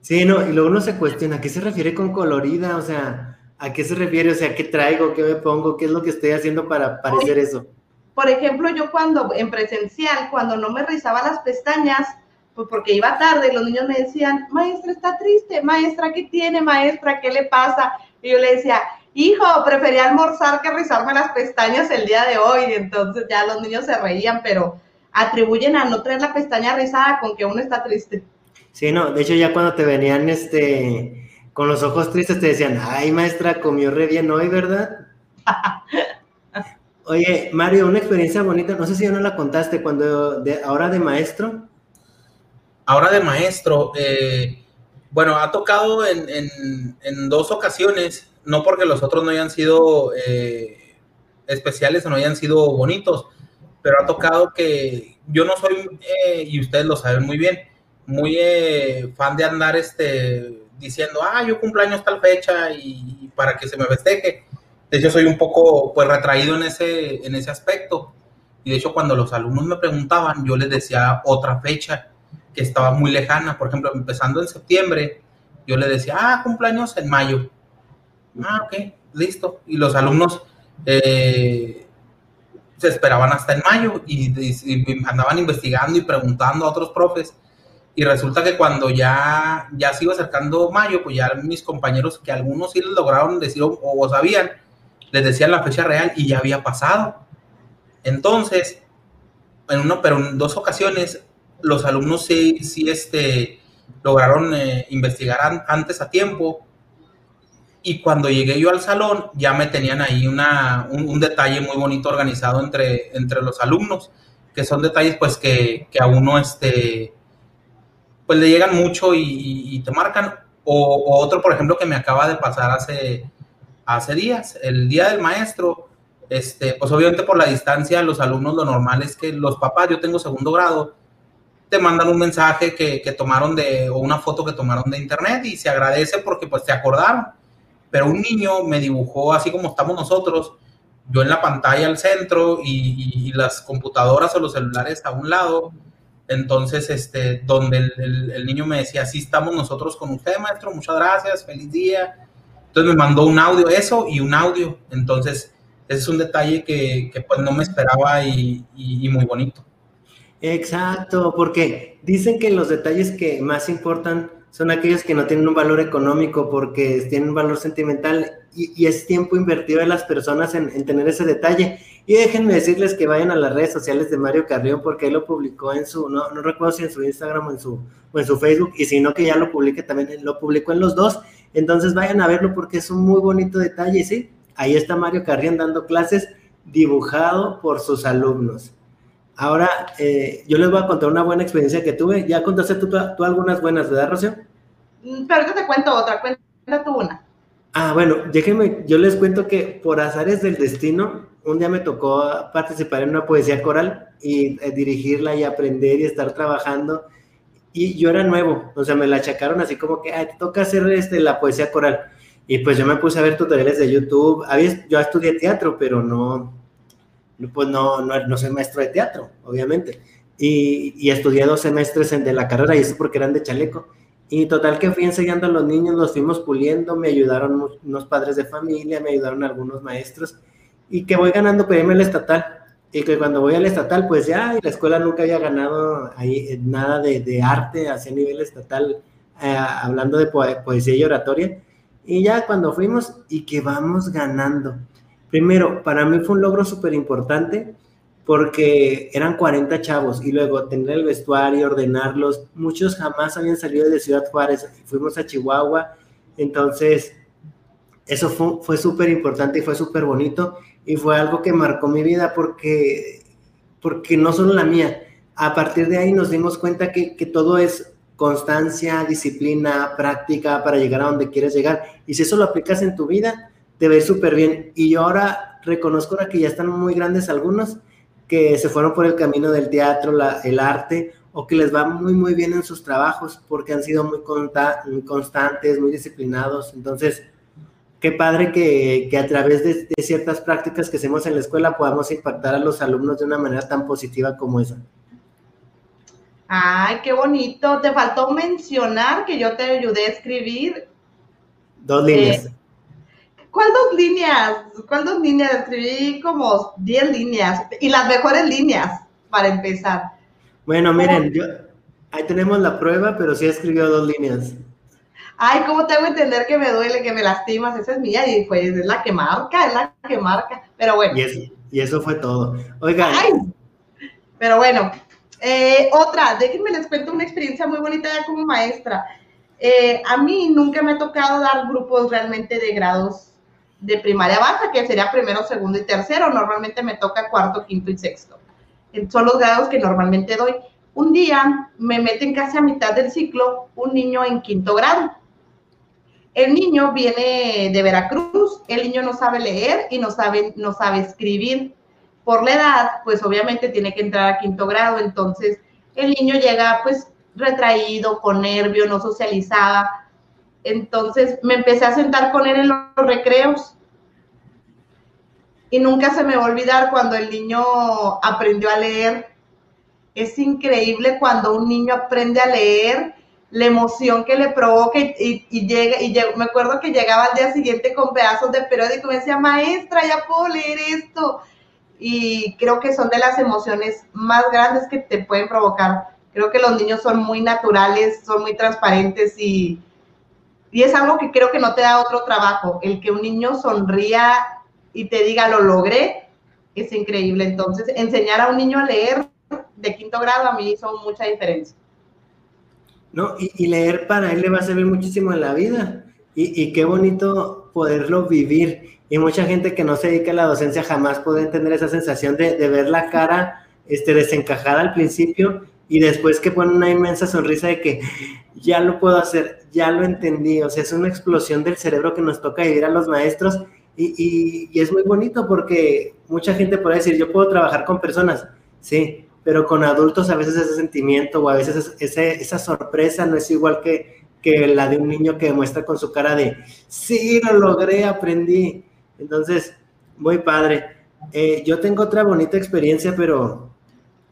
Sí, no, y luego uno se cuestiona, ¿a qué se refiere con colorida? O sea, ¿a qué se refiere? O sea, ¿qué traigo? ¿Qué me pongo? ¿Qué es lo que estoy haciendo para parecer eso? Por ejemplo, yo cuando en presencial, cuando no me rizaba las pestañas, pues porque iba tarde, los niños me decían, maestra, está triste, maestra, ¿qué tiene, maestra? ¿Qué le pasa? Y yo le decía, hijo, prefería almorzar que rizarme las pestañas el día de hoy. Y entonces ya los niños se reían, pero atribuyen a no traer la pestaña rizada con que uno está triste. Sí, no, de hecho ya cuando te venían este con los ojos tristes te decían, ay maestra, comió re bien hoy, ¿verdad? Oye, Mario, una experiencia bonita, no sé si ya no la contaste, cuando de, ahora de maestro, Ahora de maestro, eh, bueno, ha tocado en, dos ocasiones, no porque los otros no hayan sido eh, especiales o no hayan sido bonitos, pero ha tocado que yo no soy, eh, y ustedes lo saben muy bien, muy fan de andar este, diciendo, ah, yo cumpleaños tal fecha y, y para que se me festeje. De hecho, soy un poco pues retraído en ese, en ese aspecto. Y de hecho, cuando los alumnos me preguntaban, yo les decía otra fecha que estaba muy lejana. Por ejemplo, empezando en septiembre, yo le decía, ah, cumpleaños en mayo. Ah, ok, listo. Y los alumnos eh, se esperaban hasta en mayo y, andaban investigando y preguntando a otros profes. Y resulta que cuando ya, ya se iba acercando mayo, pues ya mis compañeros, que algunos sí les lograron decir o, sabían, les decían la fecha real y ya había pasado. Entonces, en una, pero en dos ocasiones, los alumnos sí, sí este, lograron eh, investigar an- antes a tiempo. Y cuando llegué yo al salón, ya me tenían ahí una, un, detalle muy bonito organizado entre, entre los alumnos, que son detalles pues que, que a uno este, pues le llegan mucho y te marcan. O, o otro, por ejemplo, que me acaba de pasar hace, hace días, el día del maestro, este, pues obviamente por la distancia, los alumnos lo normal es que los papás, yo tengo segundo grado, te mandan un mensaje que, que tomaron de, o una foto que tomaron de internet y se agradece porque pues te acordaron. Pero un niño me dibujó así como estamos nosotros, yo en la pantalla al centro y, y- las computadoras o los celulares a un lado. Entonces, este, donde el, el- el niño me decía, así estamos nosotros con usted, maestro, muchas gracias, feliz día. Entonces me mandó un audio, eso y un audio. Entonces, ese es un detalle que, que, pues no me esperaba y, y- y muy bonito. Exacto, porque dicen que los detalles que más importan son aquellos que no tienen un valor económico porque tienen un valor sentimental y, es tiempo invertido de las personas en, en tener ese detalle. Y déjenme decirles que vayan a las redes sociales de Mario Carrión porque él lo publicó en su, no, no recuerdo si en su Instagram o en su, o en su Facebook, y si no que ya lo publique también, lo publicó en los dos. Entonces vayan a verlo porque es un muy bonito detalle, ¿sí? Ahí está Mario Carrión dando clases dibujado por sus alumnos. Ahora, eh, yo les voy a contar una buena experiencia que tuve. Ya contaste tú, tú algunas buenas, ¿verdad, Rocío? Mm, Pero ahorita te cuento otra, cuenta tú una. Ah, bueno, déjenme, yo les cuento que por azares del destino, un día me tocó participar en una poesía coral y eh, dirigirla y aprender y estar trabajando. Y yo era nuevo, o sea, me la achacaron así como que, Ay, te toca hacer este, la poesía coral. Y pues yo me puse a ver tutoriales de YouTube. Había, yo estudié teatro, pero no, pues no, no, no soy maestro de teatro, obviamente. Y, y estudié dos semestres en, de la carrera y eso porque eran de chaleco. Y total que fui enseñando a los niños, los fuimos puliendo, me ayudaron unos padres de familia, me ayudaron algunos maestros y que voy ganando premio el estatal. Y que cuando voy al estatal, pues ya, la escuela nunca había ganado ahí eh, nada de, de arte hacia nivel estatal, eh, hablando de poesía y oratoria. Y ya cuando fuimos y que vamos ganando. Primero, para mí fue un logro súper importante porque eran 40 chavos y luego tener el vestuario, ordenarlos, muchos jamás habían salido de Ciudad Juárez, fuimos a Chihuahua, entonces eso fue, fue súper importante y fue súper bonito y fue algo que marcó mi vida porque, porque no solo la mía, a partir de ahí nos dimos cuenta que, que todo es constancia, disciplina, práctica para llegar a donde quieres llegar. Y si eso lo aplicas en tu vida, te ves súper bien y yo ahora reconozco que ya están muy grandes algunos, que se fueron por el camino del teatro, la, el arte, o que les va muy, muy bien en sus trabajos porque han sido muy, consta, muy constantes, muy disciplinados. Entonces, qué padre que, que a través de, de, ciertas prácticas que hacemos en la escuela podamos impactar a los alumnos de una manera tan positiva como esa. Ay, qué bonito. Te faltó mencionar que yo te ayudé a escribir. Dos líneas. Eh, ¿Cuál dos líneas? ¿Cuál dos líneas? Escribí como 10 líneas y las mejores líneas para empezar. Bueno, miren, yo, ahí tenemos la prueba, pero sí escribió dos líneas. Ay, ¿cómo tengo que entender que me duele, que me lastimas? Esa es mía y pues es la que marca, es la que marca. Pero bueno. Y eso, y eso fue todo. Oigan. Ay, pero bueno, eh, otra, déjenme les cuento una experiencia muy bonita ya como maestra. Eh, a mí nunca me ha tocado dar grupos realmente de grados de primaria baja, que sería primero, segundo y tercero. Normalmente me toca cuarto, quinto y sexto. Son los grados que normalmente doy. Un día me meten casi a mitad del ciclo un niño en quinto grado. El niño viene de Veracruz, el niño no sabe leer y no sabe, no sabe escribir. Por la edad, pues obviamente tiene que entrar a quinto grado, entonces el niño llega pues retraído, con nervio, no socializaba entonces me empecé a sentar con él en los recreos. Y nunca se me va a olvidar cuando el niño aprendió a leer. Es increíble cuando un niño aprende a leer, la emoción que le provoca y, llega, y me acuerdo que llegaba al día siguiente con pedazos de periódico y me decía, maestra, ya puedo leer esto. Y creo que son de las emociones más grandes que te pueden provocar. Creo que los niños son muy naturales, son muy transparentes y, y es algo que creo que no te da otro trabajo. El que un niño sonría y te diga lo logré es increíble. Entonces, enseñar a un niño a leer de quinto grado a mí hizo mucha diferencia. No, y, leer para él le va a servir muchísimo en la vida. Y, y, qué bonito poderlo vivir. Y mucha gente que no se dedica a la docencia jamás puede tener esa sensación de, de ver la cara este, desencajada al principio y después que pone una inmensa sonrisa de que ya lo puedo hacer, ya lo entendí, o sea, es una explosión del cerebro que nos toca vivir a los maestros y, y, es muy bonito porque mucha gente puede decir, yo puedo trabajar con personas, sí, pero con adultos a veces ese sentimiento o a veces ese, esa sorpresa no es igual que, que la de un niño que demuestra con su cara de, sí, lo logré, aprendí. Entonces, muy padre. Eh, yo tengo otra bonita experiencia, pero...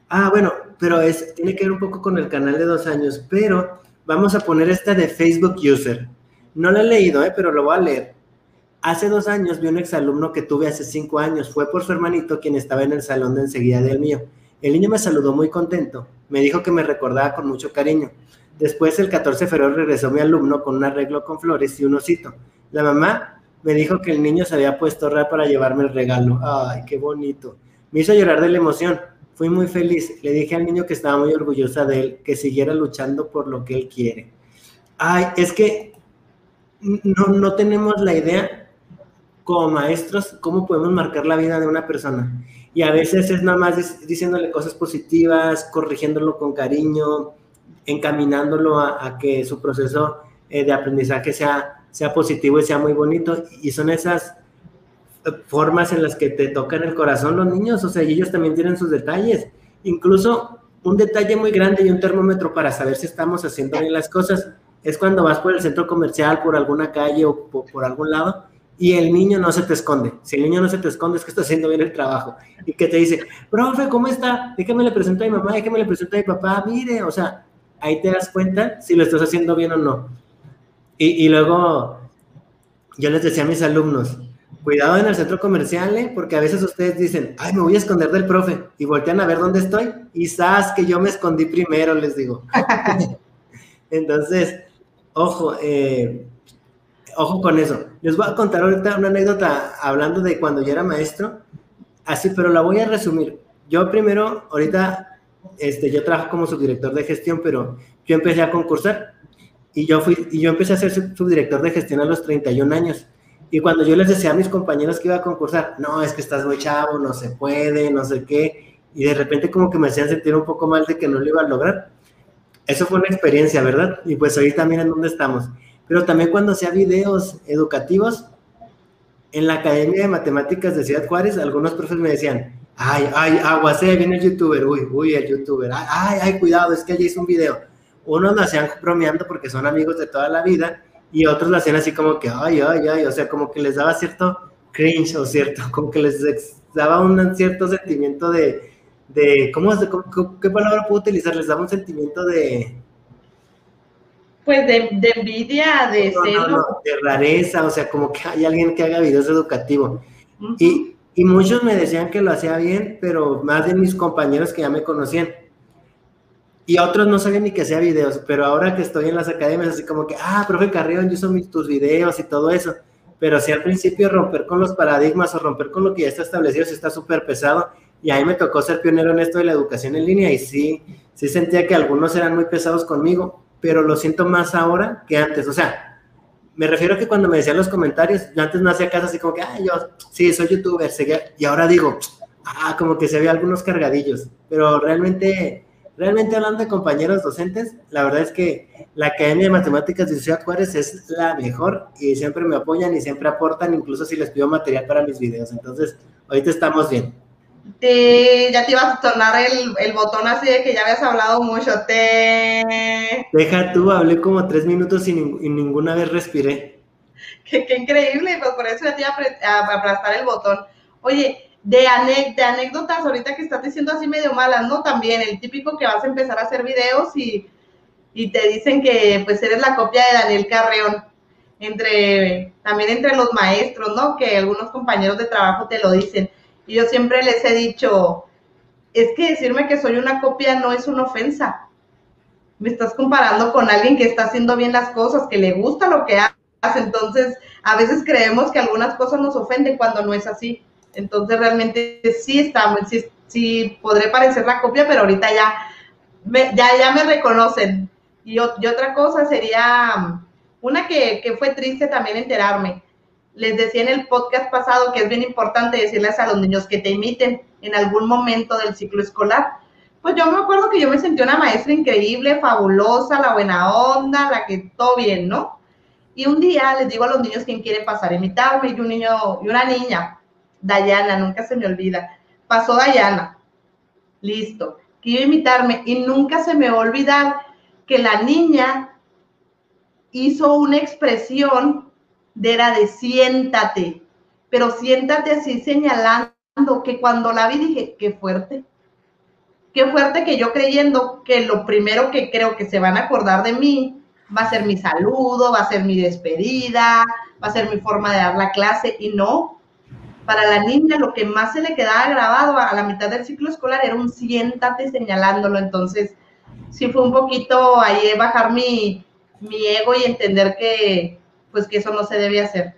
Ah, bueno, pero es, tiene que ver un poco con el canal de dos años, pero vamos a poner esta de Facebook User. No la he leído, ¿eh? pero lo voy a leer. Hace dos años vi un exalumno que tuve hace cinco años. Fue por su hermanito quien estaba en el salón de enseguida del mío. El niño me saludó muy contento. Me dijo que me recordaba con mucho cariño. Después, el 14 de febrero, regresó mi alumno con un arreglo con flores y un osito. La mamá me dijo que el niño se había puesto raro para llevarme el regalo. Ay, qué bonito. Me hizo llorar de la emoción. Fui muy feliz. Le dije al niño que estaba muy orgullosa de él, que siguiera luchando por lo que él quiere. Ay, es que no, no tenemos la idea como maestros, cómo podemos marcar la vida de una persona. Y a veces es nada más diciéndole cosas positivas, corrigiéndolo con cariño, encaminándolo a, que su proceso eh, de aprendizaje sea, sea positivo y sea muy bonito. Y son esas formas en las que te tocan el corazón los niños, o sea, ellos también tienen sus detalles. Incluso un detalle muy grande y un termómetro para saber si estamos haciendo bien las cosas es cuando vas por el centro comercial, por alguna calle o por, algún lado y el niño no se te esconde. Si el niño no se te esconde es que está haciendo bien el trabajo y que te dice, profe, ¿cómo está? Déjame le presento a mi mamá, déjame le presento a mi papá, mire, o sea, ahí te das cuenta si lo estás haciendo bien o no. Y, y luego yo les decía a mis alumnos, cuidado en el centro comercial, ¿eh? porque a veces ustedes dicen, ay, me voy a esconder del profe, y voltean a ver dónde estoy, y sabes que yo me escondí primero, les digo. Entonces, ojo, eh, ojo con eso. Les voy a contar ahorita una anécdota hablando de cuando yo era maestro, así, pero la voy a resumir. Yo primero, ahorita, este, yo trabajo como subdirector de gestión, pero yo empecé a concursar y yo fui, y yo empecé a ser subdirector de gestión a los 31 años. Y cuando yo les decía a mis compañeros que iba a concursar, no, es que estás muy chavo, no se puede, no sé qué, y de repente como que me hacían sentir un poco mal de que no lo iba a lograr. Eso fue una experiencia, ¿verdad? Y pues ahí también en donde estamos. Pero también cuando hacía videos educativos, en la Academia de Matemáticas de Ciudad Juárez, algunos profes me decían, ay, ay, aguacé, viene el youtuber, uy, uy, el youtuber, ay, ay, cuidado, es que allí hizo un video. Unos lo hacían bromeando porque son amigos de toda la vida, y otros lo hacían así como que, ay, ay, ay, o sea, como que les daba cierto cringe o cierto, como que les daba un cierto sentimiento de, de ¿cómo, qué palabra puedo utilizar? Les daba un sentimiento de... Pues de, envidia, de celo. de rareza, o sea, como que hay alguien que haga videos educativos. y, y muchos me decían que lo hacía bien, pero más de mis compañeros que ya me conocían y otros no sabían ni que hacía videos, pero ahora que estoy en las academias, así como que, ah, profe Carrión, yo mis, tus videos y todo eso. Pero sí al principio romper con los paradigmas o romper con lo que ya está establecido, sí está súper pesado. Y ahí me tocó ser pionero en esto de la educación en línea y sí, sí sentía que algunos eran muy pesados conmigo, pero lo siento más ahora que antes. O sea, me refiero a que cuando me decían los comentarios, yo antes no hacía caso así como que, ah, yo sí, soy youtuber, seguía, y ahora digo, ah, como que se ve algunos cargadillos, pero realmente Realmente hablando de compañeros docentes, la verdad es que la Academia de Matemáticas de Ciudad Juárez es la mejor y siempre me apoyan y siempre aportan, incluso si les pido material para mis videos. Entonces, ahorita estamos bien. ya te ibas a tornar el, botón así de que ya habías hablado mucho. Te... Deja tú, hablé como tres minutos y, ninguna vez respiré. Qué, increíble, pues por eso ya te iba a aplastar el botón. Oye, de, anécdotas, ahorita que estás diciendo así medio malas, ¿no? También el típico que vas a empezar a hacer videos y, te dicen que pues eres la copia de Daniel Carreón, entre, también entre los maestros, ¿no? Que algunos compañeros de trabajo te lo dicen. Y yo siempre les he dicho, es que decirme que soy una copia no es una ofensa. Me estás comparando con alguien que está haciendo bien las cosas, que le gusta lo que hace. Entonces, a veces creemos que algunas cosas nos ofenden cuando no es así. Entonces realmente sí está, sí, sí podré parecer la copia, pero ahorita ya me, ya, ya me reconocen. Y, otra cosa sería, una que, que fue triste también enterarme. Les decía en el podcast pasado que es bien importante decirles a los niños que te imiten en algún momento del ciclo escolar. Pues yo me acuerdo que yo me sentí una maestra increíble, fabulosa, la buena onda, la que todo bien, ¿no? Y un día les digo a los niños quién quiere pasar a imitarme y un niño y una niña Dayana, nunca se me olvida. Pasó Dayana, listo, quiero imitarme y nunca se me va a olvidar que la niña hizo una expresión de era de siéntate, pero siéntate así señalando que cuando la vi dije, qué fuerte, qué fuerte que yo creyendo que lo primero que creo que se van a acordar de mí va a ser mi saludo, va a ser mi despedida, va a ser mi forma de dar la clase y no, para la niña lo que más se le quedaba grabado a la mitad del ciclo escolar era un siéntate señalándolo. Entonces, sí fue un poquito ahí bajar mi, mi ego y entender que, pues, que eso no se debe hacer.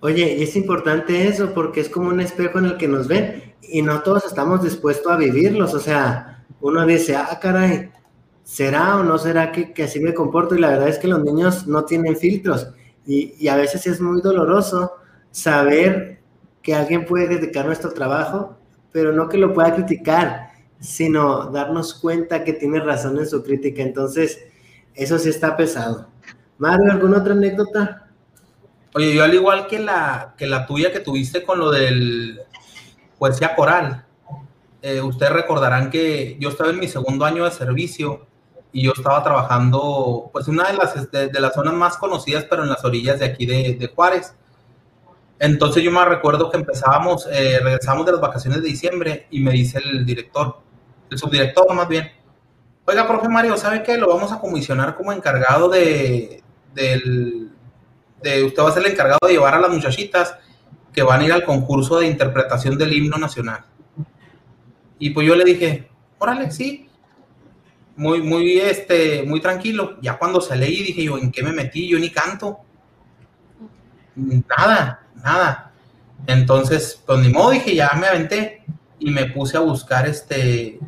Oye, y es importante eso porque es como un espejo en el que nos ven y no todos estamos dispuestos a vivirlos. O sea, uno dice, ah, caray, ¿será o no será que, que así me comporto? Y la verdad es que los niños no tienen filtros Y, y a veces es muy doloroso saber que alguien puede criticar nuestro trabajo, pero no que lo pueda criticar, sino darnos cuenta que tiene razón en su crítica. Entonces, eso sí está pesado. Mario, ¿alguna otra anécdota? Oye, yo al igual que la, que la tuya que tuviste con lo del poesía coral, eh, ustedes recordarán que yo estaba en mi segundo año de servicio y yo estaba trabajando, pues, en una de las, de, las zonas más conocidas, pero en las orillas de aquí de Juárez. Entonces yo me recuerdo que empezábamos, eh, regresamos de las vacaciones de diciembre y me dice el director, el subdirector más bien, oiga, profe Mario, ¿sabe qué? Lo vamos a comisionar como encargado de, del, de, usted va a ser el encargado de llevar a las muchachitas que van a ir al concurso de interpretación del himno nacional. Y pues yo le dije, órale, sí, muy, muy, este, muy tranquilo. Ya cuando salí dije yo, ¿en qué me metí? Yo ni canto. Nada, nada. Entonces, pues ni modo, dije, ya me aventé y me puse a buscar este,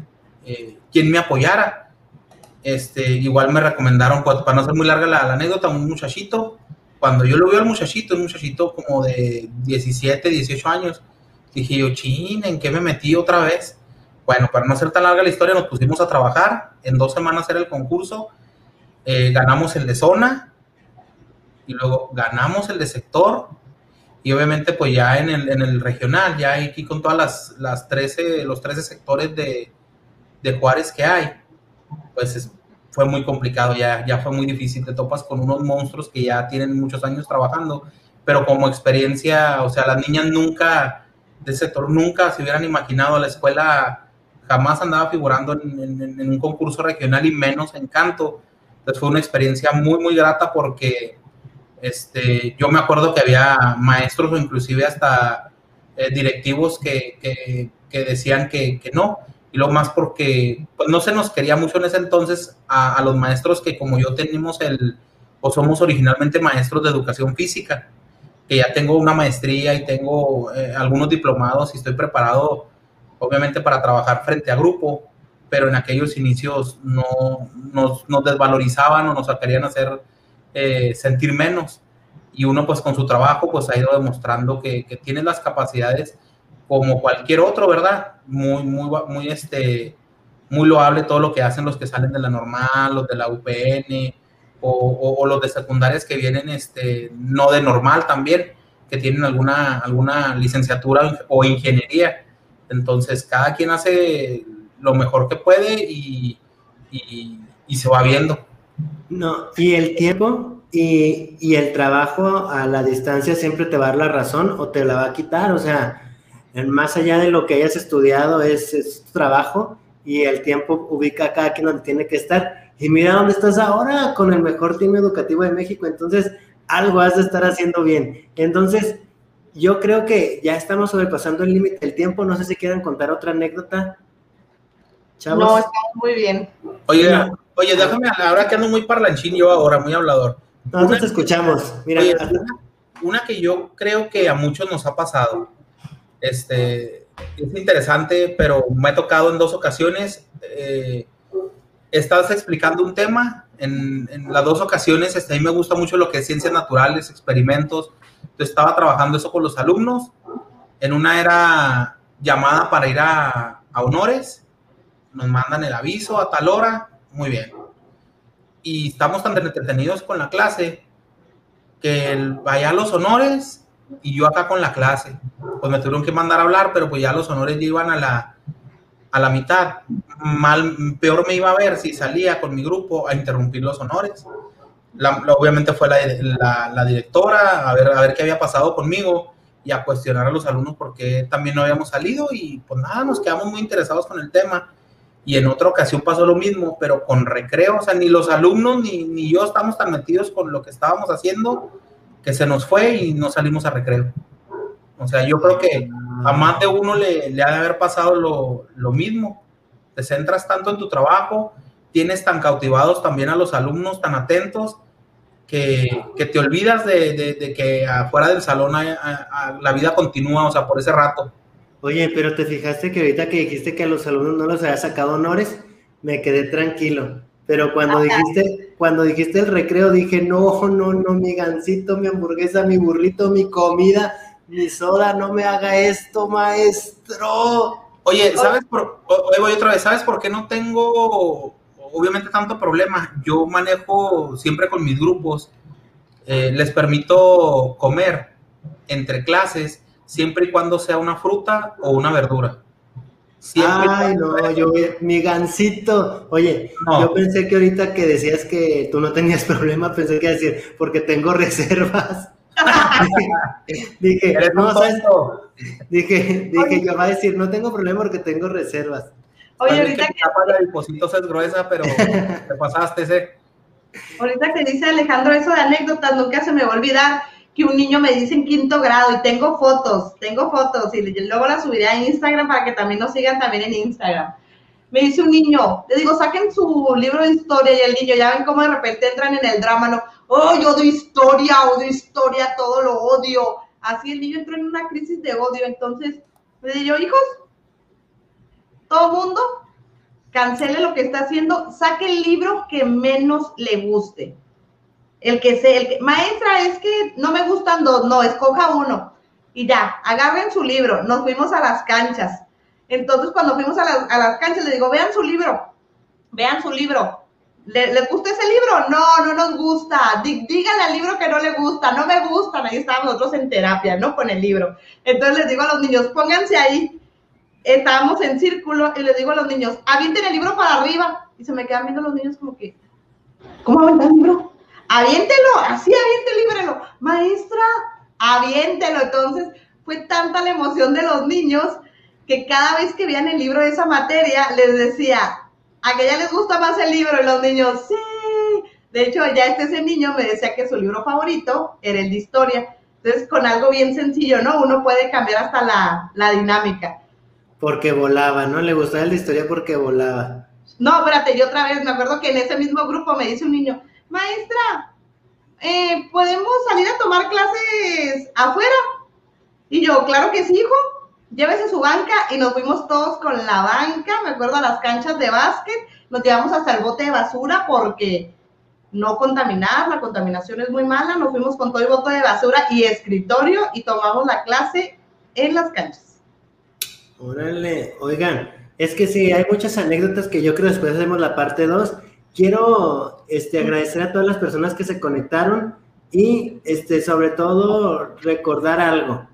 eh, quien me apoyara. Este, igual me recomendaron, para no ser muy larga la, la, anécdota, un muchachito. Cuando yo lo vi al muchachito, un muchachito como de 17, 18 años, dije yo, chin, ¿en qué me metí otra vez? Bueno, para no ser tan larga la historia, nos pusimos a trabajar. En dos semanas era el concurso. Eh, ganamos el de zona y luego ganamos el de sector y obviamente pues ya en el, en el regional, ya aquí con todas las, las 13, los 13 sectores de, de Juárez que hay, pues es, fue muy complicado, ya, ya fue muy difícil, te topas con unos monstruos que ya tienen muchos años trabajando, pero como experiencia, o sea, las niñas nunca, de sector, nunca se hubieran imaginado, la escuela jamás andaba figurando en, en un concurso regional y menos en canto, entonces fue una experiencia muy, muy grata porque este, yo me acuerdo que había maestros o inclusive hasta eh, directivos que, que, decían que, que, no, y lo más porque pues, no se nos quería mucho en ese entonces a, a, los maestros que como yo tenemos el, o somos originalmente maestros de educación física, que ya tengo una maestría y tengo eh, algunos diplomados y estoy preparado obviamente para trabajar frente a grupo, pero en aquellos inicios no nos, nos desvalorizaban o nos querían hacer eh, sentir menos. Y uno pues con su trabajo pues ha ido demostrando que, tiene las capacidades como cualquier otro, ¿verdad? Muy, muy, muy, este, muy loable todo lo que hacen los que salen de la normal, los de la UPN o, o, o los de secundarias que vienen este, no de normal también, que tienen alguna, alguna licenciatura o ingeniería. Entonces cada quien hace lo mejor que puede y, y se va viendo. No, y el tiempo y, y, el trabajo a la distancia siempre te va a dar la razón o te la va a quitar. O sea, más allá de lo que hayas estudiado es, es tu trabajo y el tiempo ubica a cada quien donde tiene que estar. Y mira dónde estás ahora con el mejor team educativo de México. Entonces, algo has de estar haciendo bien. Entonces, yo creo que ya estamos sobrepasando el límite del tiempo. No sé si quieran contar otra anécdota. Chavos. No, estamos muy bien. Oye, Oye, déjame, ahora que ando muy parlanchín yo ahora, muy hablador. Nosotros una, te escuchamos. Mira, oye, una, una, que yo creo que a muchos nos ha pasado. Este, es interesante, pero me ha tocado en dos ocasiones. Eh, estás explicando un tema. En, en, las dos ocasiones, este, a mí me gusta mucho lo que es ciencias naturales, experimentos. Entonces estaba trabajando eso con los alumnos. En una era llamada para ir a, a honores. Nos mandan el aviso a tal hora muy bien. Y estamos tan entretenidos con la clase que el, vaya los honores y yo acá con la clase. Pues me tuvieron que mandar a hablar, pero pues ya los honores ya iban a la, a la mitad. Mal, peor me iba a ver si salía con mi grupo a interrumpir los honores. La, obviamente fue la, la, la, directora a ver, a ver qué había pasado conmigo y a cuestionar a los alumnos por qué también no habíamos salido y pues nada, nos quedamos muy interesados con el tema y en otra ocasión pasó lo mismo, pero con recreo, o sea, ni los alumnos ni, ni yo estamos tan metidos con lo que estábamos haciendo que se nos fue y no salimos a recreo. O sea, yo creo que a más de uno le, ha de haber pasado lo, lo, mismo. Te centras tanto en tu trabajo, tienes tan cautivados también a los alumnos, tan atentos, que, que te olvidas de, de, que afuera del salón hay, la vida continúa, o sea, por ese rato. Oye, pero te fijaste que ahorita que dijiste que a los alumnos no los había sacado honores, me quedé tranquilo, Pero cuando dijiste, cuando dijiste el recreo, dije, no, no, no, mi gancito, mi hamburguesa, mi burrito, mi comida, mi soda, no me haga esto, maestro. Oye, ¿sabes por, voy otra vez, ¿sabes por qué no tengo, obviamente, tanto problema? Yo manejo siempre con mis grupos, eh, les permito comer entre clases siempre y cuando sea una fruta o una verdura. Ay, no, yo, mi gancito. Oye, yo pensé que ahorita que decías que tú no tenías problema, pensé que iba a decir, porque tengo reservas. dije, no, ¿sabes? Dije, dije, yo va a decir, no tengo problema porque tengo reservas. Oye, ahorita que... La tapa de depósitos es gruesa, pero te pasaste ese. Ahorita que dice Alejandro eso de anécdotas, nunca se me va a olvidar que un niño me dice en quinto grado y tengo fotos, tengo fotos y luego las subiré a Instagram para que también nos sigan también en Instagram. Me dice un niño, le digo, saquen su libro de historia y el niño, ya ven cómo de repente entran en el drama, no, oh, yo odio historia, odio historia, todo lo odio. Así el niño entró en una crisis de odio. Entonces, le digo, hijos, todo mundo, cancele lo que está haciendo, saque el libro que menos le guste el que se, el que, maestra, es que no me gustan dos, no, escoja uno. Y ya, agarren su libro, nos fuimos a las canchas. Entonces, cuando fuimos a las, a las canchas, le digo, vean su libro, vean su libro. ¿Le, ¿Les gusta ese libro? No, no nos gusta. díganle al libro que no le gusta, no me gusta. Ahí estábamos nosotros en terapia, ¿no? Con el libro. Entonces les digo a los niños, pónganse ahí. Estábamos en círculo y les digo a los niños, avienten el libro para arriba. Y se me quedan viendo los niños como que, ¿cómo aventar el libro? Aviéntelo, así aviéntelo, líbrelo. Maestra, aviéntelo. Entonces, fue tanta la emoción de los niños que cada vez que veían el libro de esa materia, les decía, a que ya les gusta más el libro, y los niños, sí. De hecho, ya este ese niño me decía que su libro favorito era el de historia. Entonces, con algo bien sencillo, ¿no? Uno puede cambiar hasta la, la dinámica. Porque volaba, ¿no? Le gustaba el de historia porque volaba. No, espérate, yo otra vez me acuerdo que en ese mismo grupo me dice un niño, maestra, eh, ¿podemos salir a tomar clases afuera? Y yo, claro que sí, hijo, llévese su banca y nos fuimos todos con la banca, me acuerdo a las canchas de básquet, nos llevamos hasta el bote de basura porque no contaminar, la contaminación es muy mala, nos fuimos con todo el bote de basura y escritorio y tomamos la clase en las canchas. Órale, oigan, es que sí, hay muchas anécdotas que yo creo después hacemos la parte 2 quiero este, agradecer a todas las personas que se conectaron y este, sobre todo recordar algo,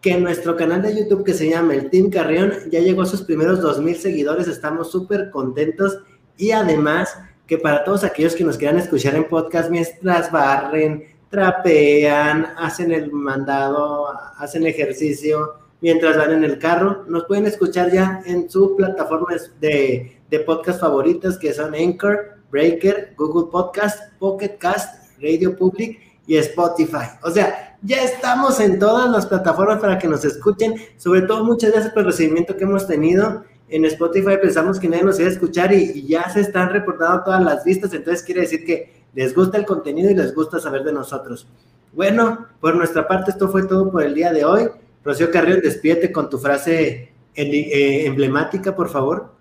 que nuestro canal de YouTube que se llama el Team Carrión ya llegó a sus primeros 2.000 seguidores, estamos súper contentos y además que para todos aquellos que nos quieran escuchar en podcast mientras barren, trapean, hacen el mandado, hacen ejercicio, mientras van en el carro, nos pueden escuchar ya en sus plataformas de, de podcast favoritas que son Anchor, Breaker, Google Podcast, Pocket Cast, Radio Public y Spotify. O sea, ya estamos en todas las plataformas para que nos escuchen. Sobre todo, muchas gracias por el recibimiento que hemos tenido. En Spotify pensamos que nadie nos iba a escuchar y, ya se están reportando todas las vistas. Entonces quiere decir que les gusta el contenido y les gusta saber de nosotros. Bueno, por nuestra parte esto fue todo por el día de hoy. Rocío Carrión, despídete con tu frase eh, emblemática, por favor.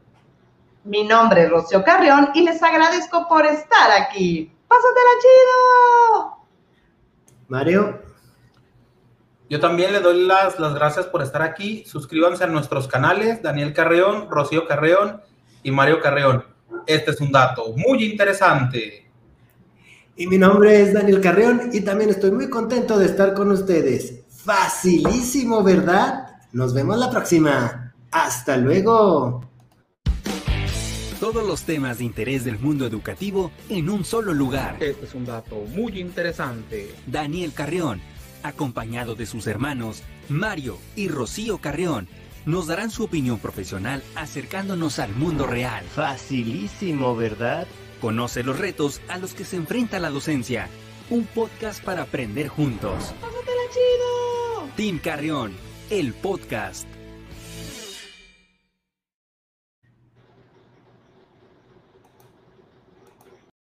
Mi nombre es Rocío Carrión y les agradezco por estar aquí. ¡Pásatela chido! Mario. Yo también le doy las, las gracias por estar aquí. Suscríbanse a nuestros canales, Daniel Carreón, Rocío Carreón y Mario Carreón. Este es un dato muy interesante. Y mi nombre es Daniel Carreón y también estoy muy contento de estar con ustedes. Facilísimo, ¿verdad? Nos vemos la próxima. Hasta luego todos los temas de interés del mundo educativo en un solo lugar. Este es un dato muy interesante. Daniel Carrión, acompañado de sus hermanos Mario y Rocío Carrión, nos darán su opinión profesional acercándonos al mundo real. Facilísimo, ¿verdad? Conoce los retos a los que se enfrenta la docencia. Un podcast para aprender juntos. ¡Pásatela chido! Team Carrión, el podcast.